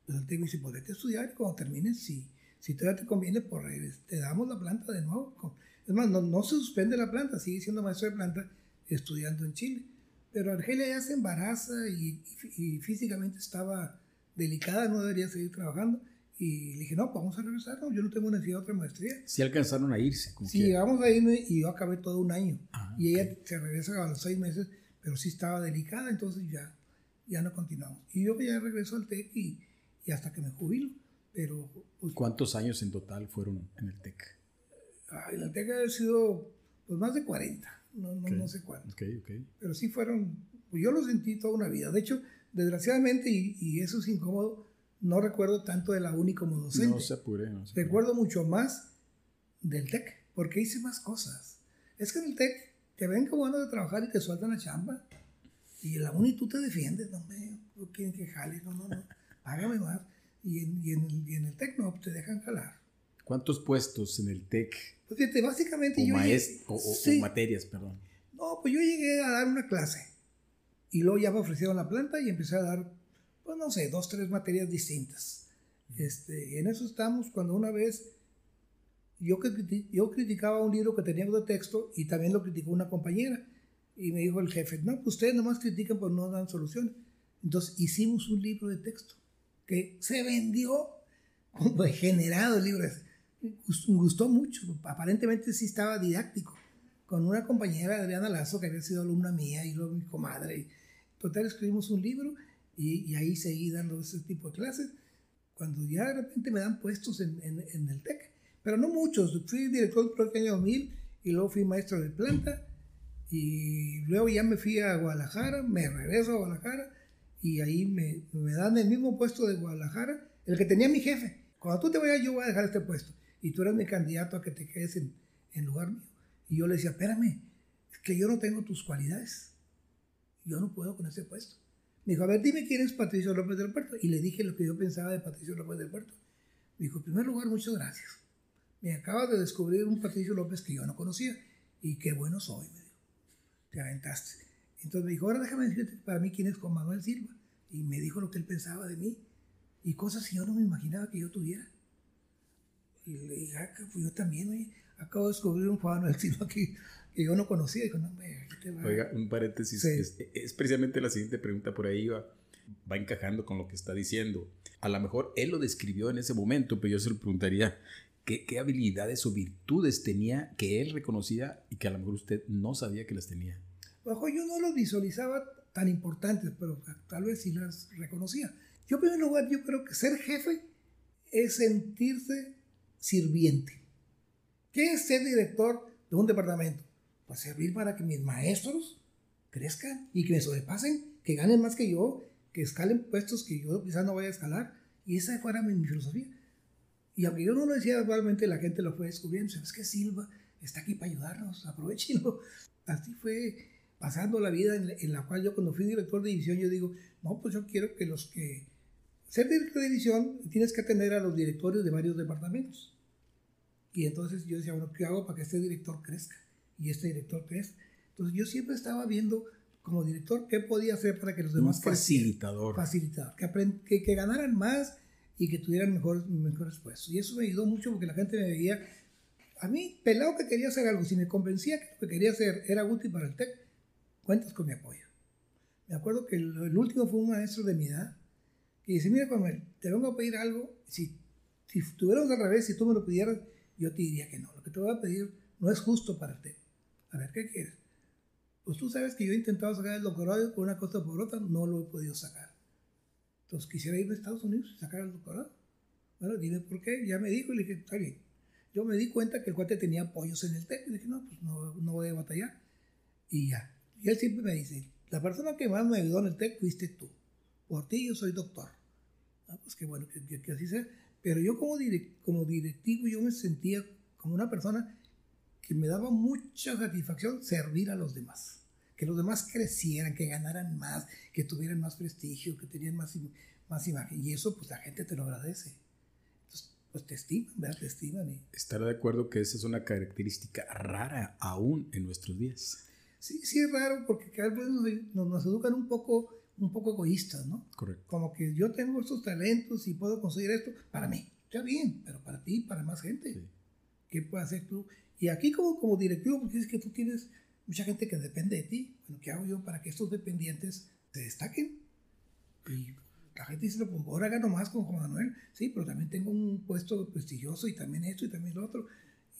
pues, el técnico dice, podés estudiar y cuando termines, si, si todavía te conviene, pues te damos la planta de nuevo. Es más, no, no se suspende la planta, sigue siendo maestro de planta estudiando en Chile. Pero Argelia ya se embaraza y, y, y, físicamente estaba delicada, no debería seguir trabajando. Y le dije, no, pues vamos a regresar, no, yo no tengo necesidad de otra maestría. Sí alcanzaron a irse. Sí, llegamos a irnos y yo acabé todo un año. Ah, y ella okay. se regresa a los seis meses pero sí estaba delicada, entonces ya, ya no continuamos. Y yo ya regreso al TEC y, y hasta que me jubilo. Pero, pues, ¿Cuántos años en total fueron en el TEC? En el TEC ha sido pues, más de 40, no, no, okay. no sé cuántos. Okay, okay. Pero sí fueron, pues yo lo sentí toda una vida. De hecho, desgraciadamente, y, y eso es incómodo, no recuerdo tanto de la uni como docente. No se apure, no se apure. Recuerdo mucho más del TEC, porque hice más cosas. Es que en el TEC te ven como bueno de trabajar y te sueltan la chamba. Y la uni tú te defiendes, no me, no quieren que jales, no, no, no, págame más. Y en, y en, el, y en el TEC no, te dejan jalar. ¿Cuántos puestos en el TEC? Pues básicamente o yo llegué, o, o, sí. o, materias, perdón. No, pues yo llegué a dar una clase. Y luego ya me ofrecieron la planta y empecé a dar, pues no sé, dos, tres materias distintas. Este, y en eso estamos cuando una vez yo, yo criticaba un libro que tenía de texto y también lo criticó una compañera. Y me dijo el jefe, no, pues ustedes nomás critican, pero no dan soluciones. Entonces hicimos un libro de texto que se vendió como generado el libro. Gustó mucho, aparentemente sí estaba didáctico. Con una compañera, Adriana Lazo, que había sido alumna mía y luego mi comadre. Total, escribimos un libro y, y, ahí seguí dando ese tipo de clases. Cuando ya de repente me dan puestos en, en el TEC, pero no muchos. Fui director del proyecto año 2000 y luego fui maestro de planta y luego ya me fui a Guadalajara, me regreso a Guadalajara y ahí me, me dan el mismo puesto de Guadalajara, el que tenía mi jefe. Cuando tú te vayas yo voy a dejar este puesto y tú eres mi candidato a que te quedes en, en lugar mío. Y yo le decía, espérame, es que yo no tengo tus cualidades. Yo no puedo con ese puesto. Me dijo, a ver, dime quién es Patricio López del Puerto. Y le dije lo que yo pensaba de Patricio López del Puerto. Me dijo, en primer lugar, muchas gracias me acabas de descubrir un Patricio López que yo no conocía. Y qué bueno soy, me dijo. Te aventaste. Entonces me dijo, ahora déjame decirte para mí quién es Juan Manuel Silva. Y me dijo lo que él pensaba de mí. Y cosas que yo no me imaginaba que yo tuviera. Y le dije, ah, pues yo también, oye, acabo de descubrir un Juan Manuel Silva que, que yo no conocía. Y dijo, no, me, te va. Oiga, un paréntesis. Sí. Es, es, precisamente la siguiente pregunta por ahí va, va encajando con lo que está diciendo. A lo mejor él lo describió en ese momento, pero yo se lo preguntaría, ¿Qué, ¿Qué, habilidades o virtudes tenía que él reconocía y que a lo mejor usted no sabía que las tenía? Bajo yo no los visualizaba tan importantes, pero tal vez sí las reconocía. Yo, en primer lugar, yo creo que ser jefe es sentirse sirviente. ¿Qué es ser director de un departamento? Pues servir para que mis maestros crezcan y que me sobrepasen, que ganen más que yo, que escalen puestos que yo quizás no vaya a escalar. Y esa fuera mi, filosofía. Y aunque yo no lo decía verbalmente, la gente lo fue descubriendo. ¿Sabes qué? Silva está aquí para ayudarnos, aprovechenlo. Así fue pasando la vida en, la cual yo cuando fui director de división, yo digo, no, pues yo quiero que los que... Ser director de división tienes que atender a los directores de varios departamentos. Y entonces yo decía, bueno, ¿qué hago para que este director crezca? Y este director crezca. Entonces yo siempre estaba viendo como director qué podía hacer para que los demás... Un facilitador. Facilitador. Que, que, ganaran más y que tuvieran mejores, mejores puestos. Y eso me ayudó mucho porque la gente me veía... A mí, pelado que quería hacer algo, si me convencía que lo que quería hacer era útil para el TEC, cuentas con mi apoyo. Me acuerdo que el, último fue un maestro de mi edad que dice, mira, Manuel, te vengo a pedir algo, si, si estuviéramos al revés, si tú me lo pidieras, yo te diría que no. Lo que te voy a pedir no es justo para ti. A ver, ¿qué quieres? Pues tú sabes que yo he intentado sacar el doctorado por una cosa o por otra, no lo he podido sacar. Entonces quisiera ir a Estados Unidos y sacar el doctorado. Bueno, dime por qué. Ya me dijo y le dije, está bien. Yo me di cuenta que el cuate tenía apoyos en el TEC. Y dije, no, pues no, no voy a batallar. Y ya. Y él siempre me dice, la persona que más me ayudó en el TEC fuiste tú. Por ti yo soy doctor. Ah, pues qué bueno que así sea. Pero yo como, como directivo yo me sentía como una persona que me daba mucha satisfacción servir a los demás. Que los demás crecieran, que ganaran más, que tuvieran más prestigio, que tenían más, más imagen. Y eso pues la gente te lo agradece. Entonces, pues te estiman, ¿verdad? Te estiman. Y... Estar de acuerdo que esa es una característica rara aún en nuestros días. Sí, sí es raro porque cada vez nos, nos educan un poco un poco egoístas, ¿no? Correcto. Como que yo tengo estos talentos y puedo conseguir esto para mí. Está bien, pero para ti, para más gente. ¿Qué puedes hacer tú? Y aquí como, como directivo, porque es que tú tienes mucha gente que depende de ti. Bueno, ¿qué hago yo para que estos dependientes se destaquen? Y la gente dice, pues ahora gano más con Juan Manuel. Sí, pero también tengo un puesto prestigioso y también esto y también lo otro.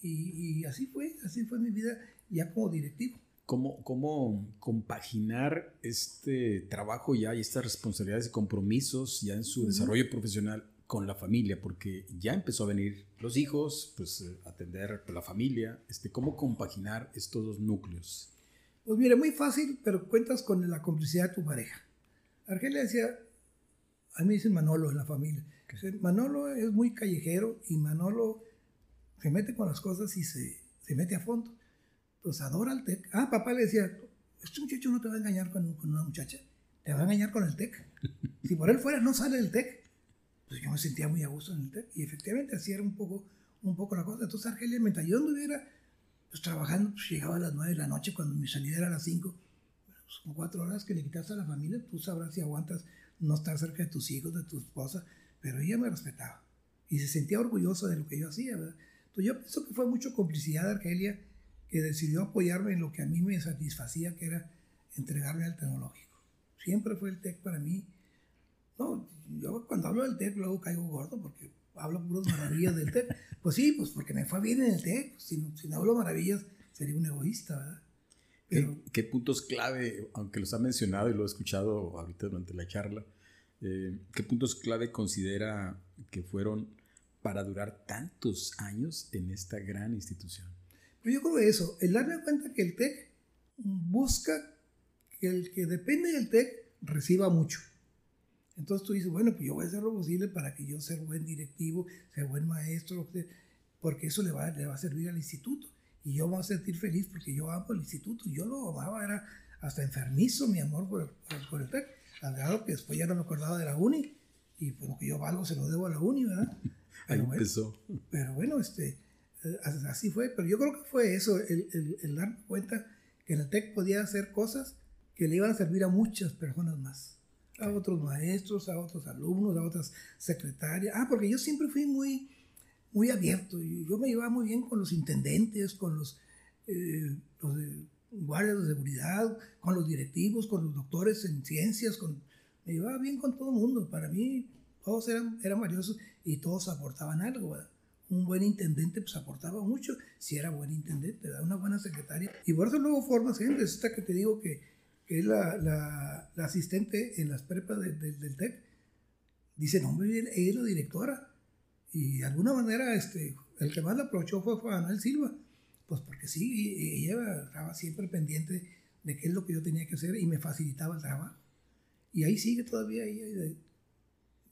Y, y así fue, así fue mi vida ya como directivo cómo, cómo compaginar este trabajo ya y estas responsabilidades y compromisos ya en su desarrollo profesional con la familia, porque ya empezó a venir los hijos, pues eh, atender a la familia, este, ¿cómo compaginar estos dos núcleos? Pues mira, muy fácil, pero cuentas con la complicidad de tu pareja. Argelia decía, a mí dicen Manolo en la familia, Manolo es muy callejero y Manolo se mete con las cosas y se, se mete a fondo pues adora el TEC. Ah, papá le decía, este muchacho no te va a engañar con, una muchacha, te va a engañar con el TEC. Si por él fuera no sale el TEC. Pues yo me sentía muy a gusto en el TEC. Y efectivamente así era un poco, un poco la cosa. Entonces Argelia, mientras yo anduviera pues, trabajando, pues llegaba a las 9 de la noche cuando mi salida era a las 5. Son cuatro horas que le quitas a la familia, tú sabrás si aguantas no estar cerca de tus hijos, de tu esposa, pero ella me respetaba y se sentía orgullosa de lo que yo hacía, ¿verdad? Entonces yo pienso que fue mucho complicidad de Argelia que decidió apoyarme en lo que a mí me satisfacía, que era entregarme al tecnológico. Siempre fue el TEC para mí. No, yo cuando hablo del TEC luego caigo gordo porque hablo puras maravillas del TEC. Pues sí, pues porque me fue bien en el TEC. Si, no hablo maravillas sería un egoísta, ¿verdad? ¿Qué, puntos clave, aunque los ha mencionado y lo he escuchado ahorita durante la charla, eh, qué puntos clave considera que fueron para durar tantos años en esta gran institución? Pero yo creo eso, el darme cuenta que el TEC busca que el que depende del TEC reciba mucho. Entonces tú dices, bueno, pues yo voy a hacer lo posible para que yo sea buen directivo, sea buen maestro, porque eso le va, le va a servir al instituto. Y yo me voy a sentir feliz porque yo amo el instituto. Yo lo amaba, era hasta enfermizo mi amor por, por, el TEC. Al grado que después ya no me acordaba de la uni. Y pues lo que yo valgo se lo debo a la uni, ¿verdad? Ahí empezó. Pero bueno, este, eh, así fue, pero yo creo que fue eso, el, el, el darme cuenta que en el TEC podía hacer cosas que le iban a servir a muchas personas más, a otros maestros, a otros alumnos, a otras secretarias. Ah, porque yo siempre fui muy, muy abierto, yo me llevaba muy bien con los intendentes, con los, eh, guardias de seguridad, con los directivos, con los doctores en ciencias, me llevaba bien con todo el mundo. Para mí todos eran, eran valiosos y todos aportaban algo. ¿verdad? un buen intendente pues aportaba mucho, si era buen intendente, una buena secretaria. Y por eso luego formas gente, esta que te digo que, que es la, la, asistente en las prepas del TEC. dice, no, hombre, ella es la directora. Y de alguna manera, este, el que más la aprovechó fue Juan Manuel Silva. Pues porque sí, ella estaba siempre pendiente de qué es lo que yo tenía que hacer y me facilitaba el trabajo. Y ahí sigue todavía ella de,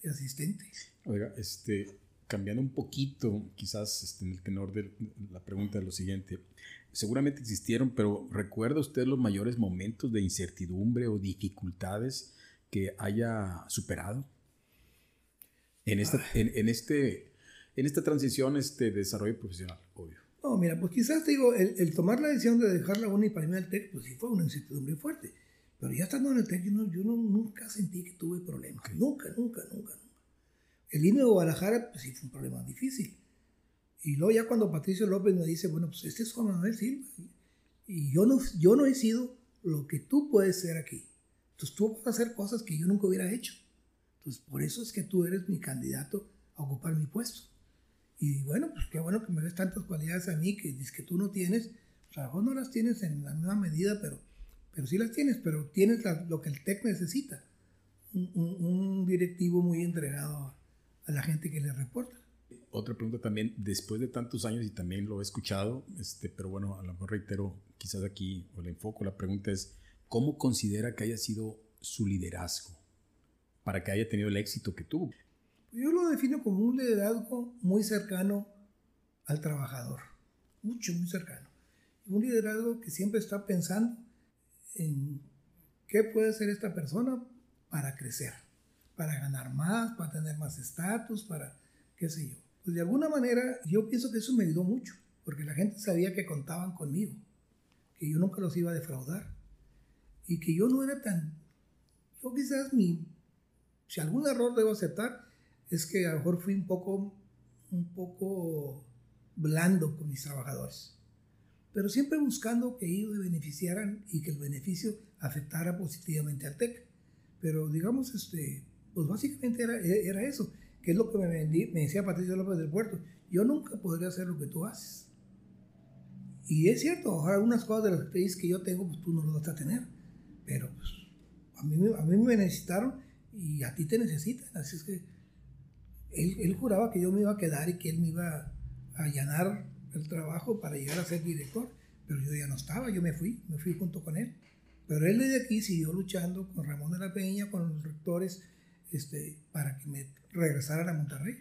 de asistente. Oiga, este, cambiando un poquito, quizás este, en el tenor de la pregunta de lo siguiente, seguramente existieron, pero ¿recuerda usted los mayores momentos de incertidumbre o dificultades que haya superado? En esta, en, este, en esta transición, este desarrollo profesional, obvio. No, mira, pues quizás te digo, el, tomar la decisión de dejar la uni y para irme al TEC, pues sí fue una incertidumbre fuerte. Pero ya estando en el TEC, yo, no, yo nunca sentí que tuve problemas. Nunca, nunca, nunca, nunca. El irme de Guadalajara, pues sí fue un problema difícil. Y luego ya cuando Patricio López me dice, bueno, pues este es Juan Manuel Silva. Y yo no, yo no he sido lo que tú puedes ser aquí. Entonces tú vas a hacer cosas que yo nunca hubiera hecho. Entonces por eso es que tú eres mi candidato a ocupar mi puesto. Y bueno, pues qué bueno que me des tantas cualidades a mí que dices que tú no tienes. O sea, vos no las tienes en la misma medida, pero, pero sí las tienes, pero tienes lo que el TEC necesita. Un, un, directivo muy entregado a la gente que le reporta otra pregunta también, después de tantos años y también lo he escuchado, este, pero bueno, a lo mejor reitero quizás aquí o le enfoco, la pregunta es, ¿cómo considera que haya sido su liderazgo para que haya tenido el éxito que tuvo? Yo lo defino como un liderazgo muy cercano al trabajador, mucho, muy cercano. Un liderazgo que siempre está pensando en qué puede hacer esta persona para crecer, para ganar más, para tener más estatus, para qué sé yo. Pues de alguna manera yo pienso que eso me ayudó mucho, porque la gente sabía que contaban conmigo, que yo nunca los iba a defraudar y que yo no era tan, yo quizás mi, si algún error debo aceptar, es que a lo mejor fui un poco, un poco blando con mis trabajadores, pero siempre buscando que ellos se beneficiaran y que el beneficio afectara positivamente al TEC. Pero digamos, este, pues básicamente era, era eso que es lo que me, vendí, me decía Patricio López del Puerto, yo nunca podría hacer lo que tú haces. Y es cierto, algunas cosas de las dices que yo tengo, pues tú no las vas a tener. Pero pues, a, mí, a mí me necesitaron y a ti te necesitan. Así es que él, él, juraba que yo me iba a quedar y que él me iba a allanar el trabajo para llegar a ser director. Pero yo ya no estaba, yo me fui, me fui junto con él. Pero él desde aquí siguió luchando con Ramón de la Peña, con los rectores, este, para que me regresaran a Monterrey.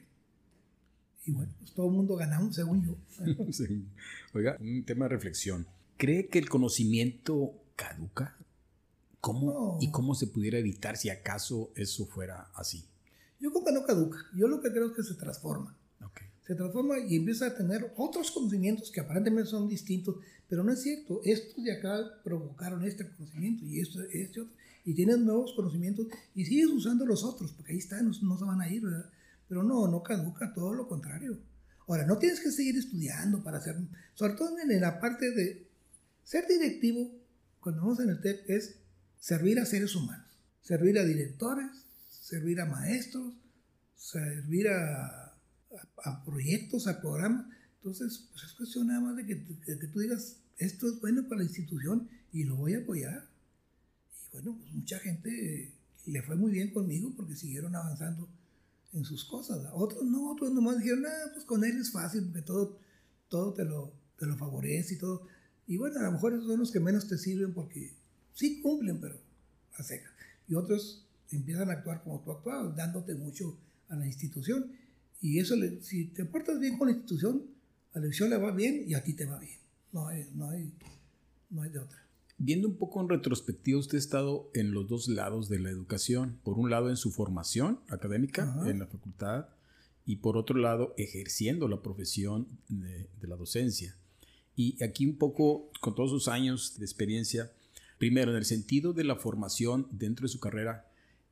Y bueno, pues todo el mundo ganamos, según yo. Oiga, un tema de reflexión. ¿Cree que el conocimiento caduca? ¿Cómo y cómo se pudiera evitar si acaso eso fuera así? Yo creo que no caduca. Yo lo que creo es que se transforma. Se transforma y empieza a tener otros conocimientos que aparentemente son distintos, pero no es cierto. Estos de acá provocaron este conocimiento y esto, este otro y tienes nuevos conocimientos y sigues usando los otros, porque ahí están, no, se van a ir, ¿verdad? Pero no, no caduca, todo lo contrario. Ahora, no tienes que seguir estudiando para hacer, sobre todo en la parte de ser directivo, cuando vamos en el TEC, es servir a seres humanos, servir a directores, servir a maestros, servir a, a, proyectos, a programas. Entonces, pues es cuestión nada más de que, de que tú digas, esto es bueno para la institución y lo voy a apoyar bueno, pues mucha gente le fue muy bien conmigo porque siguieron avanzando en sus cosas. Otros no, otros nomás dijeron, ah, pues con él es fácil porque todo, todo te, lo, te lo favorece y todo. Y bueno, a lo mejor esos son los que menos te sirven porque sí cumplen, pero a seca. Y otros empiezan a actuar como tú actuabas, dándote mucho a la institución. Y eso, si te portas bien con la institución, a la institución le va bien y a ti te va bien. No hay, no hay, no hay de otra. Viendo un poco en retrospectiva, usted ha estado en los dos lados de la educación. Por un lado, en su formación académica en la facultad y por otro lado, ejerciendo la profesión de, la docencia. Y aquí un poco, con todos sus años de experiencia, primero, en el sentido de la formación dentro de su carrera,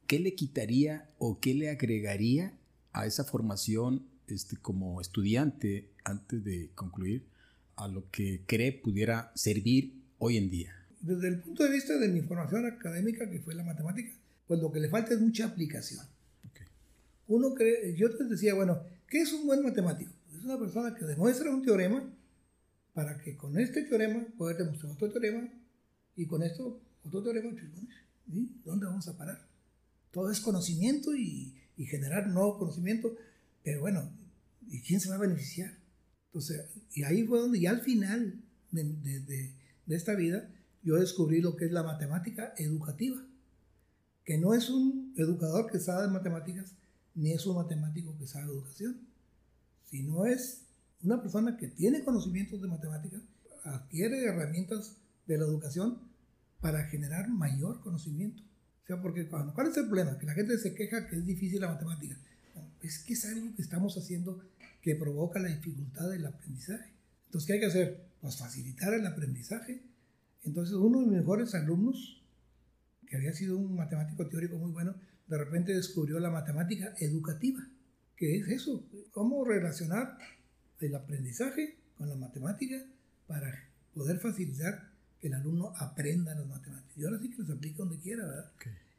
¿qué le quitaría o qué le agregaría a esa formación este, como estudiante antes de concluir a lo que cree pudiera servir hoy en día? Desde el punto de vista de mi formación académica, que fue la matemática, pues lo que le falta es mucha aplicación. Uno cree, yo te decía, bueno, ¿qué es un buen matemático? Es una persona que demuestra un teorema para que con este teorema pueda demostrar otro teorema y con esto otro teorema. ¿Y dónde vamos a parar? Todo es conocimiento y, y generar nuevo conocimiento, pero bueno, ¿y quién se va a beneficiar? Entonces, y ahí fue donde ya al final de, de, de esta vida yo descubrí lo que es la matemática educativa, que no es un educador que sabe de matemáticas, ni es un matemático que sabe de educación, sino es una persona que tiene conocimientos de matemáticas, adquiere herramientas de la educación para generar mayor conocimiento. O sea, porque cuando, ¿cuál es el problema? Que la gente se queja que es difícil la matemática. es que es algo que estamos haciendo que provoca la dificultad del aprendizaje. Entonces, ¿qué hay que hacer? Pues facilitar el aprendizaje. Entonces, uno de mis mejores alumnos, que había sido un matemático teórico muy bueno, de repente descubrió la matemática educativa. ¿Qué es eso? ¿Cómo relacionar el aprendizaje con la matemática para poder facilitar que el alumno aprenda las matemáticas. Y ahora sí que las aplica donde quiera, ¿verdad?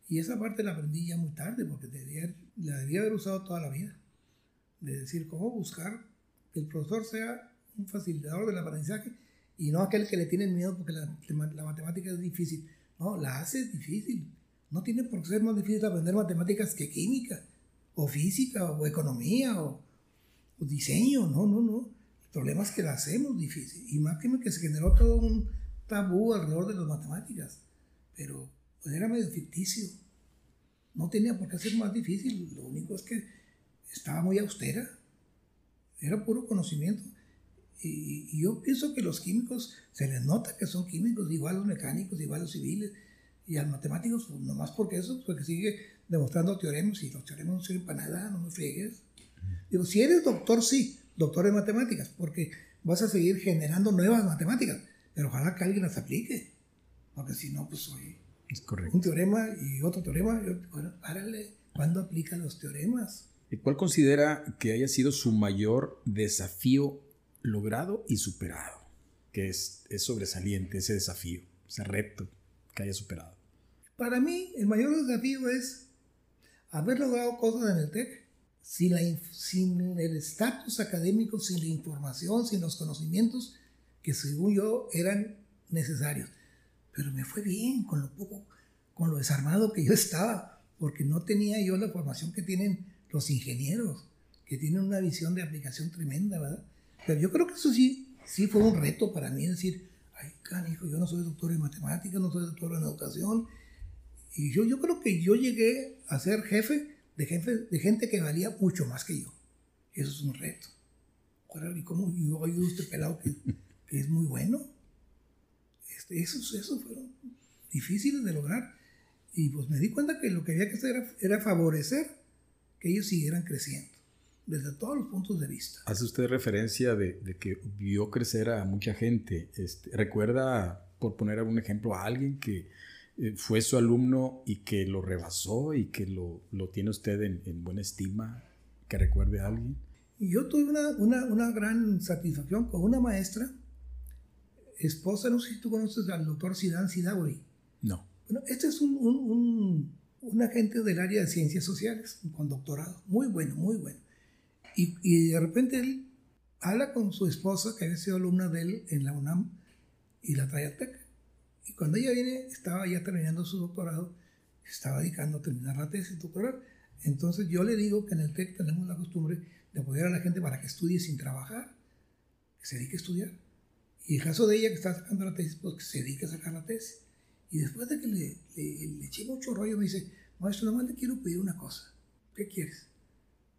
Y esa parte la aprendí ya muy tarde porque la debía haber usado toda la vida. De decir, cómo buscar que el profesor sea un facilitador del aprendizaje y no aquel que le tiene miedo porque la, la matemática es difícil. No, la hace difícil. No tiene por qué ser más difícil aprender matemáticas que química, o física, o economía, o, diseño. No, no, no. El problema es que la hacemos difícil. Y más que se generó todo un tabú alrededor de las matemáticas. Pero pues, era medio ficticio. No tenía por qué ser más difícil. Lo único es que estaba muy austera. Era puro conocimiento. Y, yo pienso que los químicos se les nota que son químicos, igual los mecánicos, igual los civiles. Y a los matemáticos, pues, nomás porque eso, porque sigue demostrando teoremas. Y los teoremas no sirven para nada, no me friegues. Digo, si eres doctor, sí, doctor de matemáticas, porque vas a seguir generando nuevas matemáticas, pero ojalá que alguien las aplique, porque si no, pues oye, es correcto. un teorema y otro teorema, bueno, párale, ¿cuándo aplican los teoremas? ¿Y cuál considera que haya sido su mayor desafío logrado y superado? Que es, es sobresaliente ese desafío, ese reto que haya superado. Para mí, el mayor desafío es haber logrado cosas en el TEC sin, sin el estatus académico, sin la información, sin los conocimientos que según yo eran necesarios. Pero me fue bien con lo poco, con lo desarmado que yo estaba, porque no tenía yo la formación que tienen los ingenieros, que tienen una visión de aplicación tremenda, ¿verdad? Pero yo creo que eso sí, sí fue un reto para mí, decir, ay, canijo, yo no soy doctor en matemáticas, no soy doctor en educación. Y yo, yo creo que yo llegué a ser jefe de gente, de gente que valía mucho más que yo. Eso es un reto. ¿Y cómo yo ayudo a este pelado que, es muy bueno? Este, esos, fueron difíciles de lograr. Y pues me di cuenta que lo que había que hacer era favorecer que ellos siguieran creciendo, desde todos los puntos de vista. Hace usted referencia de, de que vio crecer a mucha gente. Este, ¿Recuerda, por poner algún ejemplo, a alguien que eh, fue su alumno y que lo rebasó y que lo, lo tiene usted en, en, buena estima, que recuerde a alguien? Yo tuve una, una, una, gran satisfacción con una maestra, esposa, no sé si tú conoces al doctor Sidan Sidauri. No. Bueno, este es un, un, un, agente del área de ciencias sociales, con doctorado, muy bueno, muy bueno. Y, de repente él habla con su esposa, que había sido alumna de él en la UNAM, y la trae al TEC y cuando ella viene, estaba ya terminando su doctorado, estaba dedicando a terminar la tesis doctoral. Entonces yo le digo que en el TEC tenemos la costumbre de apoyar a la gente para que estudie sin trabajar, que se dedique a estudiar. Y el caso de ella que está sacando la tesis, pues que se dedique a sacar la tesis. Y después de que le, le, eché mucho rollo, me dice, maestro, nomás le quiero pedir una cosa. ¿Qué quieres?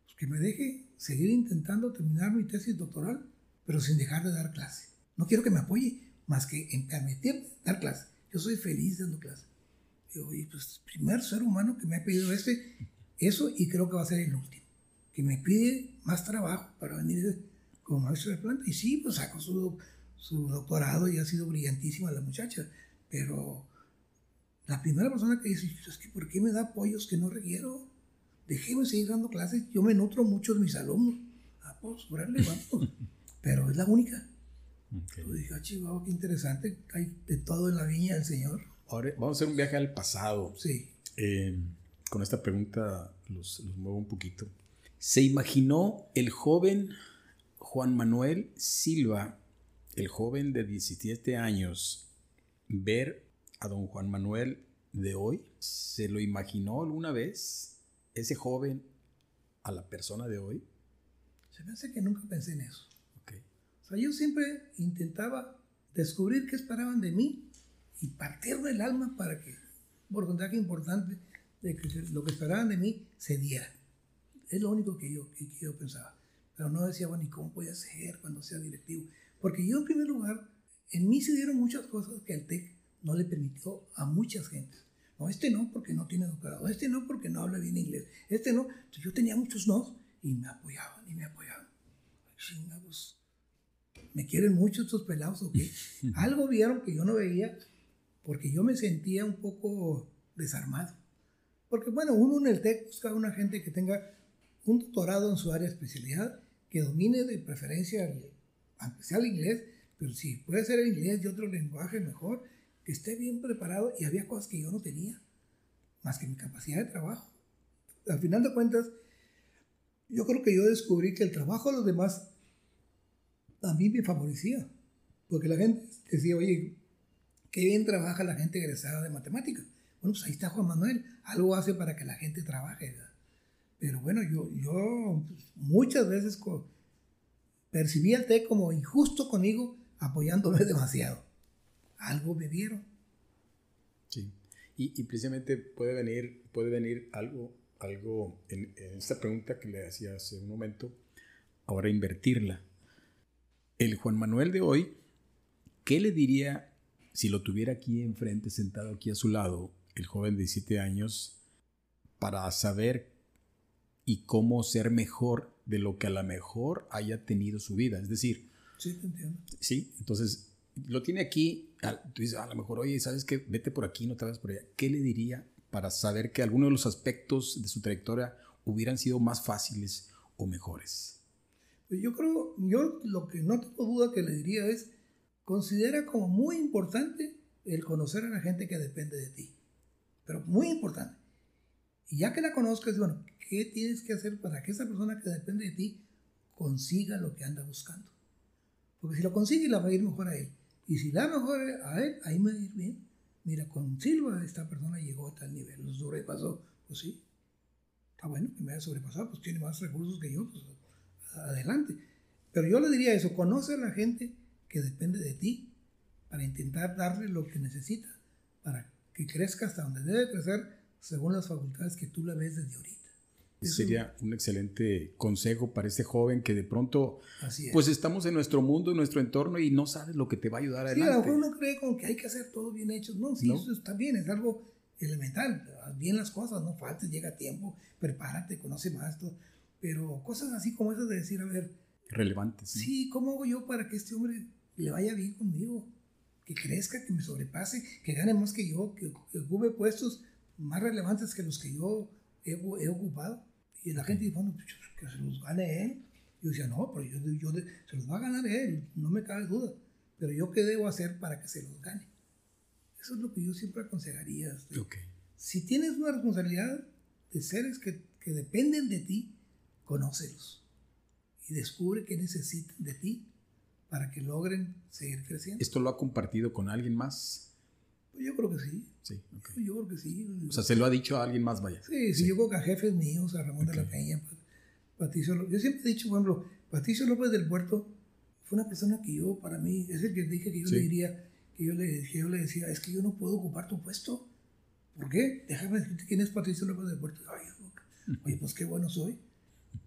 Pues que me deje seguir intentando terminar mi tesis doctoral, pero sin dejar de dar clase. No quiero que me apoye, más que en permitirme dar clase. Yo soy feliz dando clase. Digo, y pues, primer ser humano que me ha pedido este, eso, y creo que va a ser el último, que me pide más trabajo para venir como maestro de planta. Y sí, pues sacó su, su doctorado y ha sido brillantísima la muchacha, pero la primera persona que dice, es que ¿por qué me da apoyos que no requiero? Déjeme seguir dando clases, yo me nutro mucho de mis alumnos. Ah, pues, órale, vamos. Pero es la única. Okay. Yo dije, ah, chihuahua, qué interesante, hay de todo en la viña del Señor. Ahora vamos a hacer un viaje al pasado. Sí. Eh, con esta pregunta los, los, muevo un poquito. ¿Se imaginó el joven Juan Manuel Silva, el joven de 17 años, ver a don Juan Manuel de hoy? ¿Se lo imaginó alguna vez ese joven a la persona de hoy? Se me hace que nunca pensé en eso. O sea, yo siempre intentaba descubrir qué esperaban de mí y partirme el alma para que, porcentaje importante de que lo que esperaban de mí se diera. Es lo único que yo, que, yo pensaba. Pero no decía, bueno, ¿y cómo voy a ser cuando sea directivo? Porque yo, en primer lugar, en mí se dieron muchas cosas que el TEC no le permitió a muchas gentes. No, este no porque no tiene doctorado, este no porque no habla bien inglés, este no. Entonces yo tenía muchos no y me apoyaban y me apoyaban. Chingados. ¿Me quieren mucho estos pelados o qué? Algo vieron que yo no veía porque yo me sentía un poco desarmado. Porque bueno, uno en el TEC busca una gente que tenga un doctorado en su área de especialidad, que domine de preferencia, aunque sea el inglés, pero si puede ser el inglés y otro lenguaje mejor, esté bien preparado y había cosas que yo no tenía, más que mi capacidad de trabajo. Al final de cuentas, yo creo que yo descubrí que el trabajo de los demás a mí me favorecía, porque la gente decía, oye, qué bien trabaja la gente egresada de matemáticas. Bueno, pues ahí está Juan Manuel, algo hace para que la gente trabaje. Pero bueno, yo, yo pues, muchas veces percibí al TEC como injusto conmigo, apoyándome demasiado. Algo me vieron. Sí. Y, precisamente puede venir, puede venir algo, algo en, esta pregunta que le hacía hace un momento, ahora invertirla. El Juan Manuel de hoy, ¿qué le diría si lo tuviera aquí enfrente, sentado aquí a su lado, el joven de 17 años, para saber y cómo ser mejor de lo que a lo mejor haya tenido su vida? Es decir, sí, te entiendo. Sí, entonces lo tiene aquí, tú dices, a lo mejor, oye, ¿sabes qué? Vete por aquí, no te vayas por allá. ¿Qué le diría para saber que algunos de los aspectos de su trayectoria hubieran sido más fáciles o mejores? Yo creo, yo lo que no tengo duda que le diría es, considera como muy importante el conocer a la gente que depende de ti. Pero muy importante. Y ya que la conozcas, bueno, ¿qué tienes que hacer para que esa persona que depende de ti consiga lo que anda buscando? Porque si lo consigue, la va a ir mejor a él. Y si la mejor a él, ahí me ir bien. Mira, con Silva esta persona llegó a tal nivel, lo sobrepasó. Pues sí, está bueno que me haya sobrepasado, pues tiene más recursos que yo, pues adelante. Pero yo le diría eso, conoce a la gente que depende de ti para intentar darle lo que necesita, para que crezca hasta donde debe crecer según las facultades que tú la ves desde ahorita. Sería un excelente consejo para ese joven que de pronto, pues estamos en nuestro mundo, en nuestro entorno y no sabes lo que te va a ayudar adelante. Sí, a lo mejor uno cree como que hay que hacer todo bien hecho. No, sí, eso está bien, es algo elemental. Bien las cosas, no faltes, llega a tiempo, prepárate, conoce más. Todo. Pero cosas así como esas de decir, a ver. Relevantes. Sí, ¿cómo hago yo para que este hombre le vaya bien conmigo? Que crezca, que me sobrepase, que gane más que yo, que, ocupe puestos más relevantes que los que yo he ocupado. Y la gente dice, bueno, pues, que se los gane él. Yo decía, no, pero yo, yo, se los va a ganar él, no me cabe duda. Pero yo qué debo hacer para que se los gane. Eso es lo que yo siempre aconsejaría. Okay. Si tienes una responsabilidad de seres que, que dependen de ti, conócelos. Y descubre qué necesitan de ti para que logren seguir creciendo. ¿Esto lo ha compartido con alguien más? Yo creo que sí. Sí, Yo creo que sí. O sea, se lo ha dicho a alguien más, vaya. Sí, sí, yo creo que a jefes míos, a Ramón de la Peña, Patricio López. Yo siempre he dicho, por ejemplo, Patricio López del Puerto fue una persona que yo, para mí, es el que dije que yo le diría, que yo le, que yo le decía, es que yo no puedo ocupar tu puesto. ¿Por qué? Déjame decirte quién es Patricio López del Puerto. Ay, oye, pues qué bueno soy.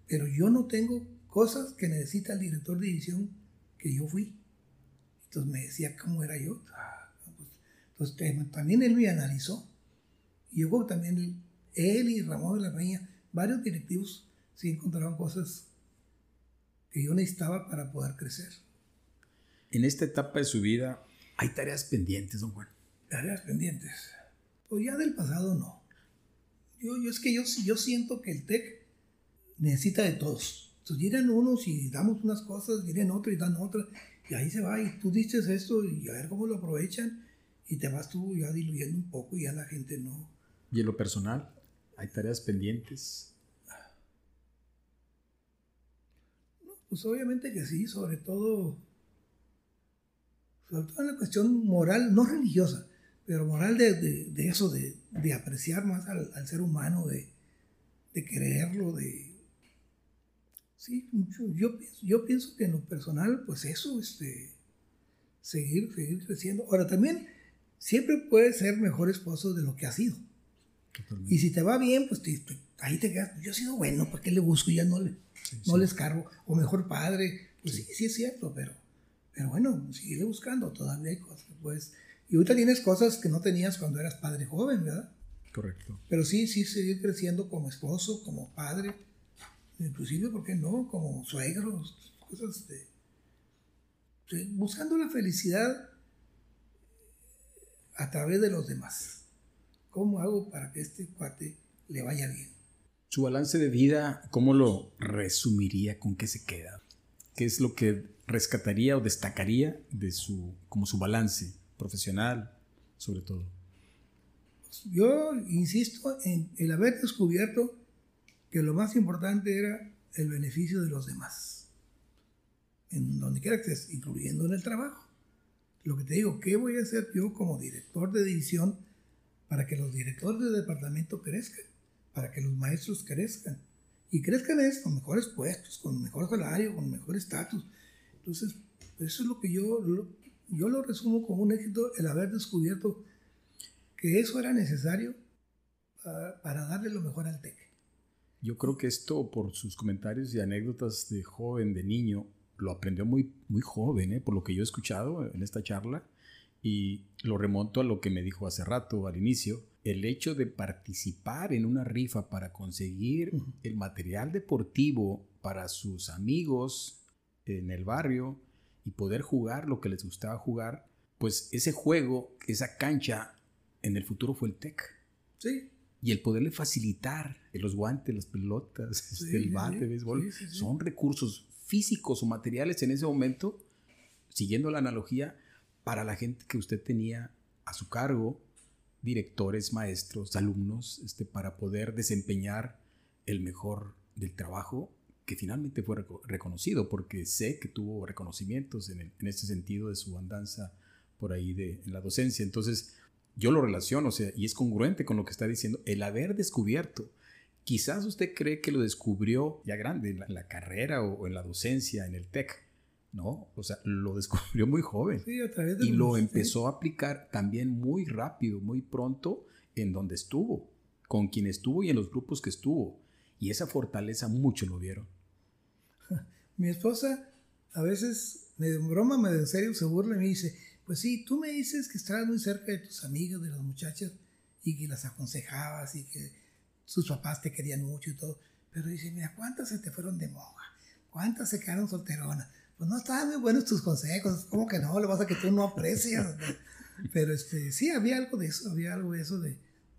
Pero yo no tengo cosas que necesita el director de división que yo fui. Entonces me decía cómo era yo. Entonces también él me analizó. Y yo creo que también él y Ramón de la Peña, varios directivos, sí encontraron cosas que yo necesitaba para poder crecer. En esta etapa de su vida, ¿hay tareas pendientes, don Juan? Tareas pendientes. Pues ya del pasado no. Yo, yo es que yo, yo siento que el TEC necesita de todos. Entonces vienen unos y damos unas cosas, vienen otros y dan otras, y ahí se va, y tú dices esto y a ver cómo lo aprovechan y te vas tú ya diluyendo un poco y ya la gente no. ¿Y en lo personal? ¿Hay tareas pendientes? pues obviamente que sí, sobre todo, sobre todo en la cuestión moral, no religiosa, pero moral de, de, eso, de, de, apreciar más al, al, ser humano, de, de quererlo, de, Sí, yo, yo pienso que en lo personal, pues eso, este, seguir, seguir creciendo. Ahora también, siempre puedes ser mejor esposo de lo que has sido. Y si te va bien, pues ahí te quedas. Yo he sido bueno, ¿para qué le busco? Ya no, le, no les cargo. O mejor padre. Pues sí, sí, es cierto, pero, pero bueno, sigue buscando. Todavía hay cosas que puedes. Y ahorita tienes cosas que no tenías cuando eras padre joven, ¿verdad? Correcto. Pero sí, sí, seguir creciendo como esposo, como padre inclusive, ¿por qué no? Como suegros, cosas de, buscando la felicidad a través de los demás. ¿Cómo hago para que este cuate le vaya bien? Su balance de vida, ¿cómo lo resumiría? ¿Con qué se queda? ¿Qué es lo que rescataría o destacaría de su, como su balance profesional, sobre todo? Yo insisto en el haber descubierto que lo más importante era el beneficio de los demás. En donde quiera que estés, incluyendo en el trabajo. Lo que te digo, ¿qué voy a hacer yo como director de división para que los directores de departamento crezcan? Para que los maestros crezcan. Y crezcan es con mejores puestos, con mejor salario, con mejor estatus. Entonces, eso es lo que yo, yo lo resumo como un éxito, el haber descubierto que eso era necesario para, para darle lo mejor al TEC. Yo creo que esto, por sus comentarios y anécdotas de joven, de niño, lo aprendió muy, muy joven, ¿eh? por lo que yo he escuchado en esta charla, y lo remonto a lo que me dijo hace rato, al inicio, el hecho de participar en una rifa para conseguir el material deportivo para sus amigos en el barrio y poder jugar lo que les gustaba jugar, pues ese juego, esa cancha, en el futuro fue el TEC. Sí y el poderle facilitar los guantes, las pelotas, el bate, béisbol, son recursos físicos o materiales en ese momento, siguiendo la analogía, para la gente que usted tenía a su cargo, directores, maestros, alumnos, este, para poder desempeñar el mejor del trabajo que finalmente fue reconocido, porque sé que tuvo reconocimientos en, en este sentido de su andanza por ahí de, en la docencia. Entonces, yo lo relaciono, o sea, y es congruente con lo que está diciendo, el haber descubierto. Quizás usted cree que lo descubrió ya grande, en la, carrera o, en la docencia, en el TEC, ¿no? O sea, lo descubrió muy joven. Sí, a través de y lo empezó a aplicar también muy rápido, muy pronto, en donde estuvo, con quien estuvo y en los grupos que estuvo. Y esa fortaleza mucho lo vieron. Mi esposa a veces, me broma, me en serio, se burla y me dice, pues sí, tú me dices que estabas muy cerca de tus amigas, de las muchachas, y que las aconsejabas y que sus papás te querían mucho y todo. Pero dice, mira, ¿cuántas se te fueron de moja? ¿Cuántas se quedaron solteronas? Pues no estaban muy buenos tus consejos. ¿Cómo que no? Lo vas a que tú no aprecias. Pero este, sí, había algo de eso, había algo de eso de,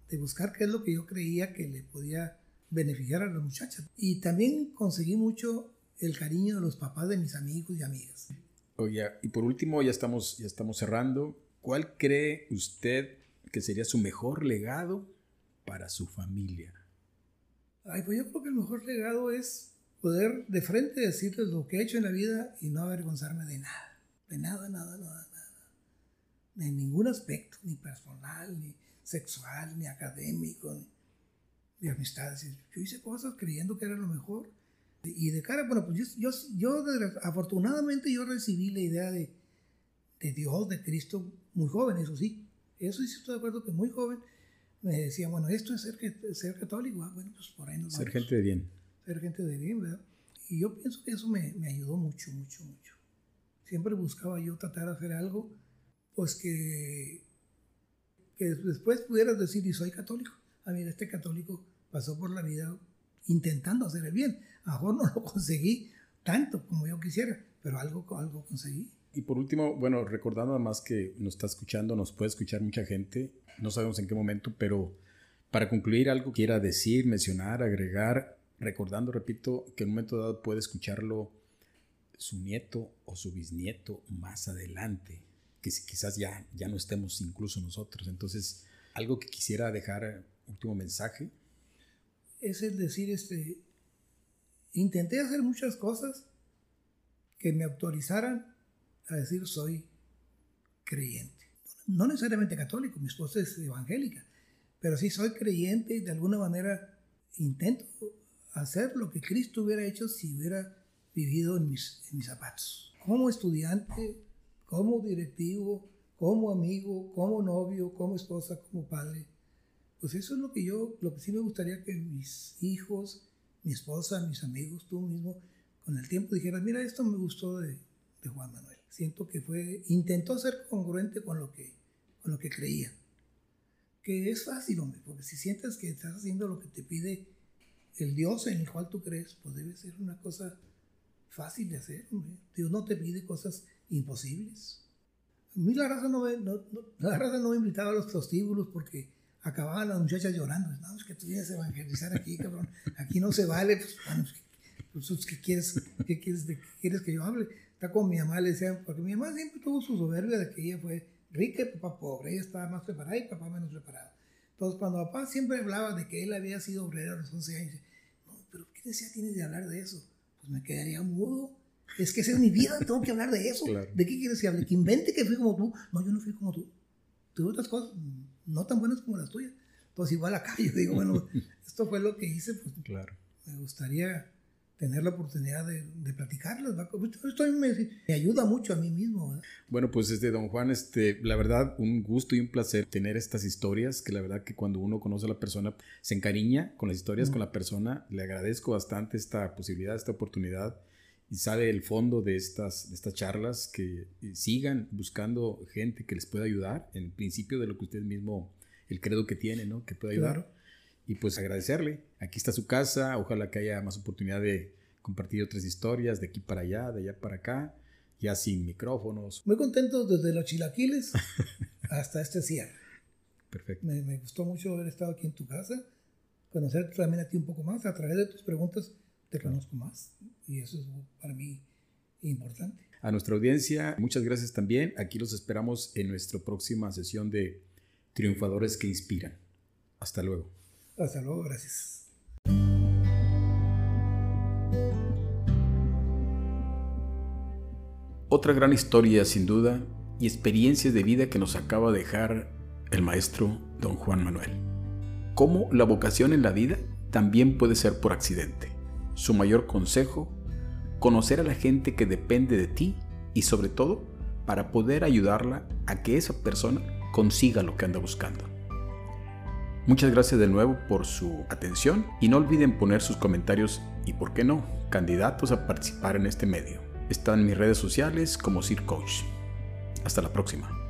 de buscar qué es lo que yo creía que le podía beneficiar a las muchachas. Y también conseguí mucho el cariño de los papás de mis amigos y amigas. Oye, y por último, ya estamos, ya estamos cerrando. ¿Cuál cree usted que sería su mejor legado para su familia? Ay, pues yo creo que el mejor legado es poder de frente decirles lo que he hecho en la vida y no avergonzarme de nada. De nada, nada, nada, nada. De ningún aspecto, ni personal, ni sexual, ni académico, ni de amistades. Yo hice cosas creyendo que era lo mejor y de cara, bueno, pues yo, yo, afortunadamente yo recibí la idea de, de, Dios, de Cristo, muy joven, eso sí. Eso sí estoy de acuerdo que muy joven me decía, bueno, esto es ser, ser católico. Ah, bueno, pues por ahí nos Ser gente de bien. Ser gente de bien, ¿verdad? Y yo pienso que eso me, me ayudó mucho, mucho, mucho. Siempre buscaba yo tratar de hacer algo, pues que, que después pudieras decir, y soy católico. A ah, mí este católico pasó por la vida intentando hacer el bien. A mejor no lo conseguí tanto como yo quisiera, pero algo, algo conseguí. Y por último, bueno, recordando además que nos está escuchando, nos puede escuchar mucha gente, no sabemos en qué momento, pero para concluir algo quiera decir, mencionar, agregar, recordando, repito, que en un momento dado puede escucharlo su nieto o su bisnieto más adelante, que quizás ya, ya no estemos incluso nosotros. Entonces, algo que quisiera dejar, último mensaje, es el decir, este, intenté hacer muchas cosas que me autorizaran a decir soy creyente. No necesariamente católico, mi esposa es evangélica, pero sí soy creyente y de alguna manera intento hacer lo que Cristo hubiera hecho si hubiera vivido en mis, en mis zapatos. Como estudiante, como directivo, como amigo, como novio, como esposa, como padre. Pues eso es lo que yo, lo que sí me gustaría que mis hijos, mi esposa, mis amigos, tú mismo, con el tiempo dijeras, mira, esto me gustó de, de Juan Manuel. Siento que fue, intentó ser congruente con lo que, con lo que creía. Que es fácil, hombre, porque si sientes que estás haciendo lo que te pide el Dios en el cual tú crees, pues debe ser una cosa fácil de hacer. Dios no te pide cosas imposibles. A mí la raza no me, la raza no me invitaba a los prostíbulos porque acababan las muchachas llorando. No, es que tú vienes a evangelizar aquí, cabrón. Aquí no se vale. Pues, pues, pues ¿qué, quieres, qué, quieres, ¿De qué quieres que yo hable? Está con mi mamá, le decía, porque mi mamá siempre tuvo su soberbia de que ella fue rica y papá pobre. Ella estaba más preparada y papá menos preparado. Entonces, cuando papá siempre hablaba de que él había sido obrero a los 11 años, no, pero ¿qué decía tienes de hablar de eso? Pues me quedaría mudo es que esa es mi vida, tengo que hablar de eso. ¿De qué quieres que hable? ¿Que invente que fui como tú? No, yo no fui como tú. Tuve otras cosas no tan buenas como las tuyas. Entonces igual acá yo digo, bueno, esto fue lo que hice, pues claro. me gustaría tener la oportunidad de, de platicarlas. Esto me, me, ayuda mucho a mí mismo. Bueno, pues este, don Juan, este, la verdad, un gusto y un placer tener estas historias, que la verdad que cuando uno conoce a la persona, se encariña con las historias, con la persona. Le agradezco bastante esta posibilidad, esta oportunidad y sabe el fondo de estas, de estas charlas, que eh, sigan buscando gente que les pueda ayudar, en principio de lo que usted mismo, el credo que tiene, ¿no? Que pueda ayudar. Y pues agradecerle. Aquí está su casa, ojalá que haya más oportunidad de compartir otras historias de aquí para allá, de allá para acá, ya sin micrófonos. Muy contento desde los chilaquiles hasta este cierre. Perfecto. Me, me, gustó mucho haber estado aquí en tu casa, conocerte también a ti un poco más a través de tus preguntas te conozco más y eso es para mí importante. A nuestra audiencia, muchas gracias también. Aquí los esperamos en nuestra próxima sesión de Triunfadores que Inspiran. Hasta luego. Hasta luego, gracias. Otra gran historia, sin duda, y experiencias de vida que nos acaba de dejar el maestro don Juan Manuel. Cómo la vocación en la vida también puede ser por accidente su mayor consejo, conocer a la gente que depende de ti y sobre todo para poder ayudarla a que esa persona consiga lo que anda buscando. Muchas gracias de nuevo por su atención y no olviden poner sus comentarios y, por qué no, candidatos a participar en este medio. Están mis redes sociales como Sir Coach. Hasta la próxima.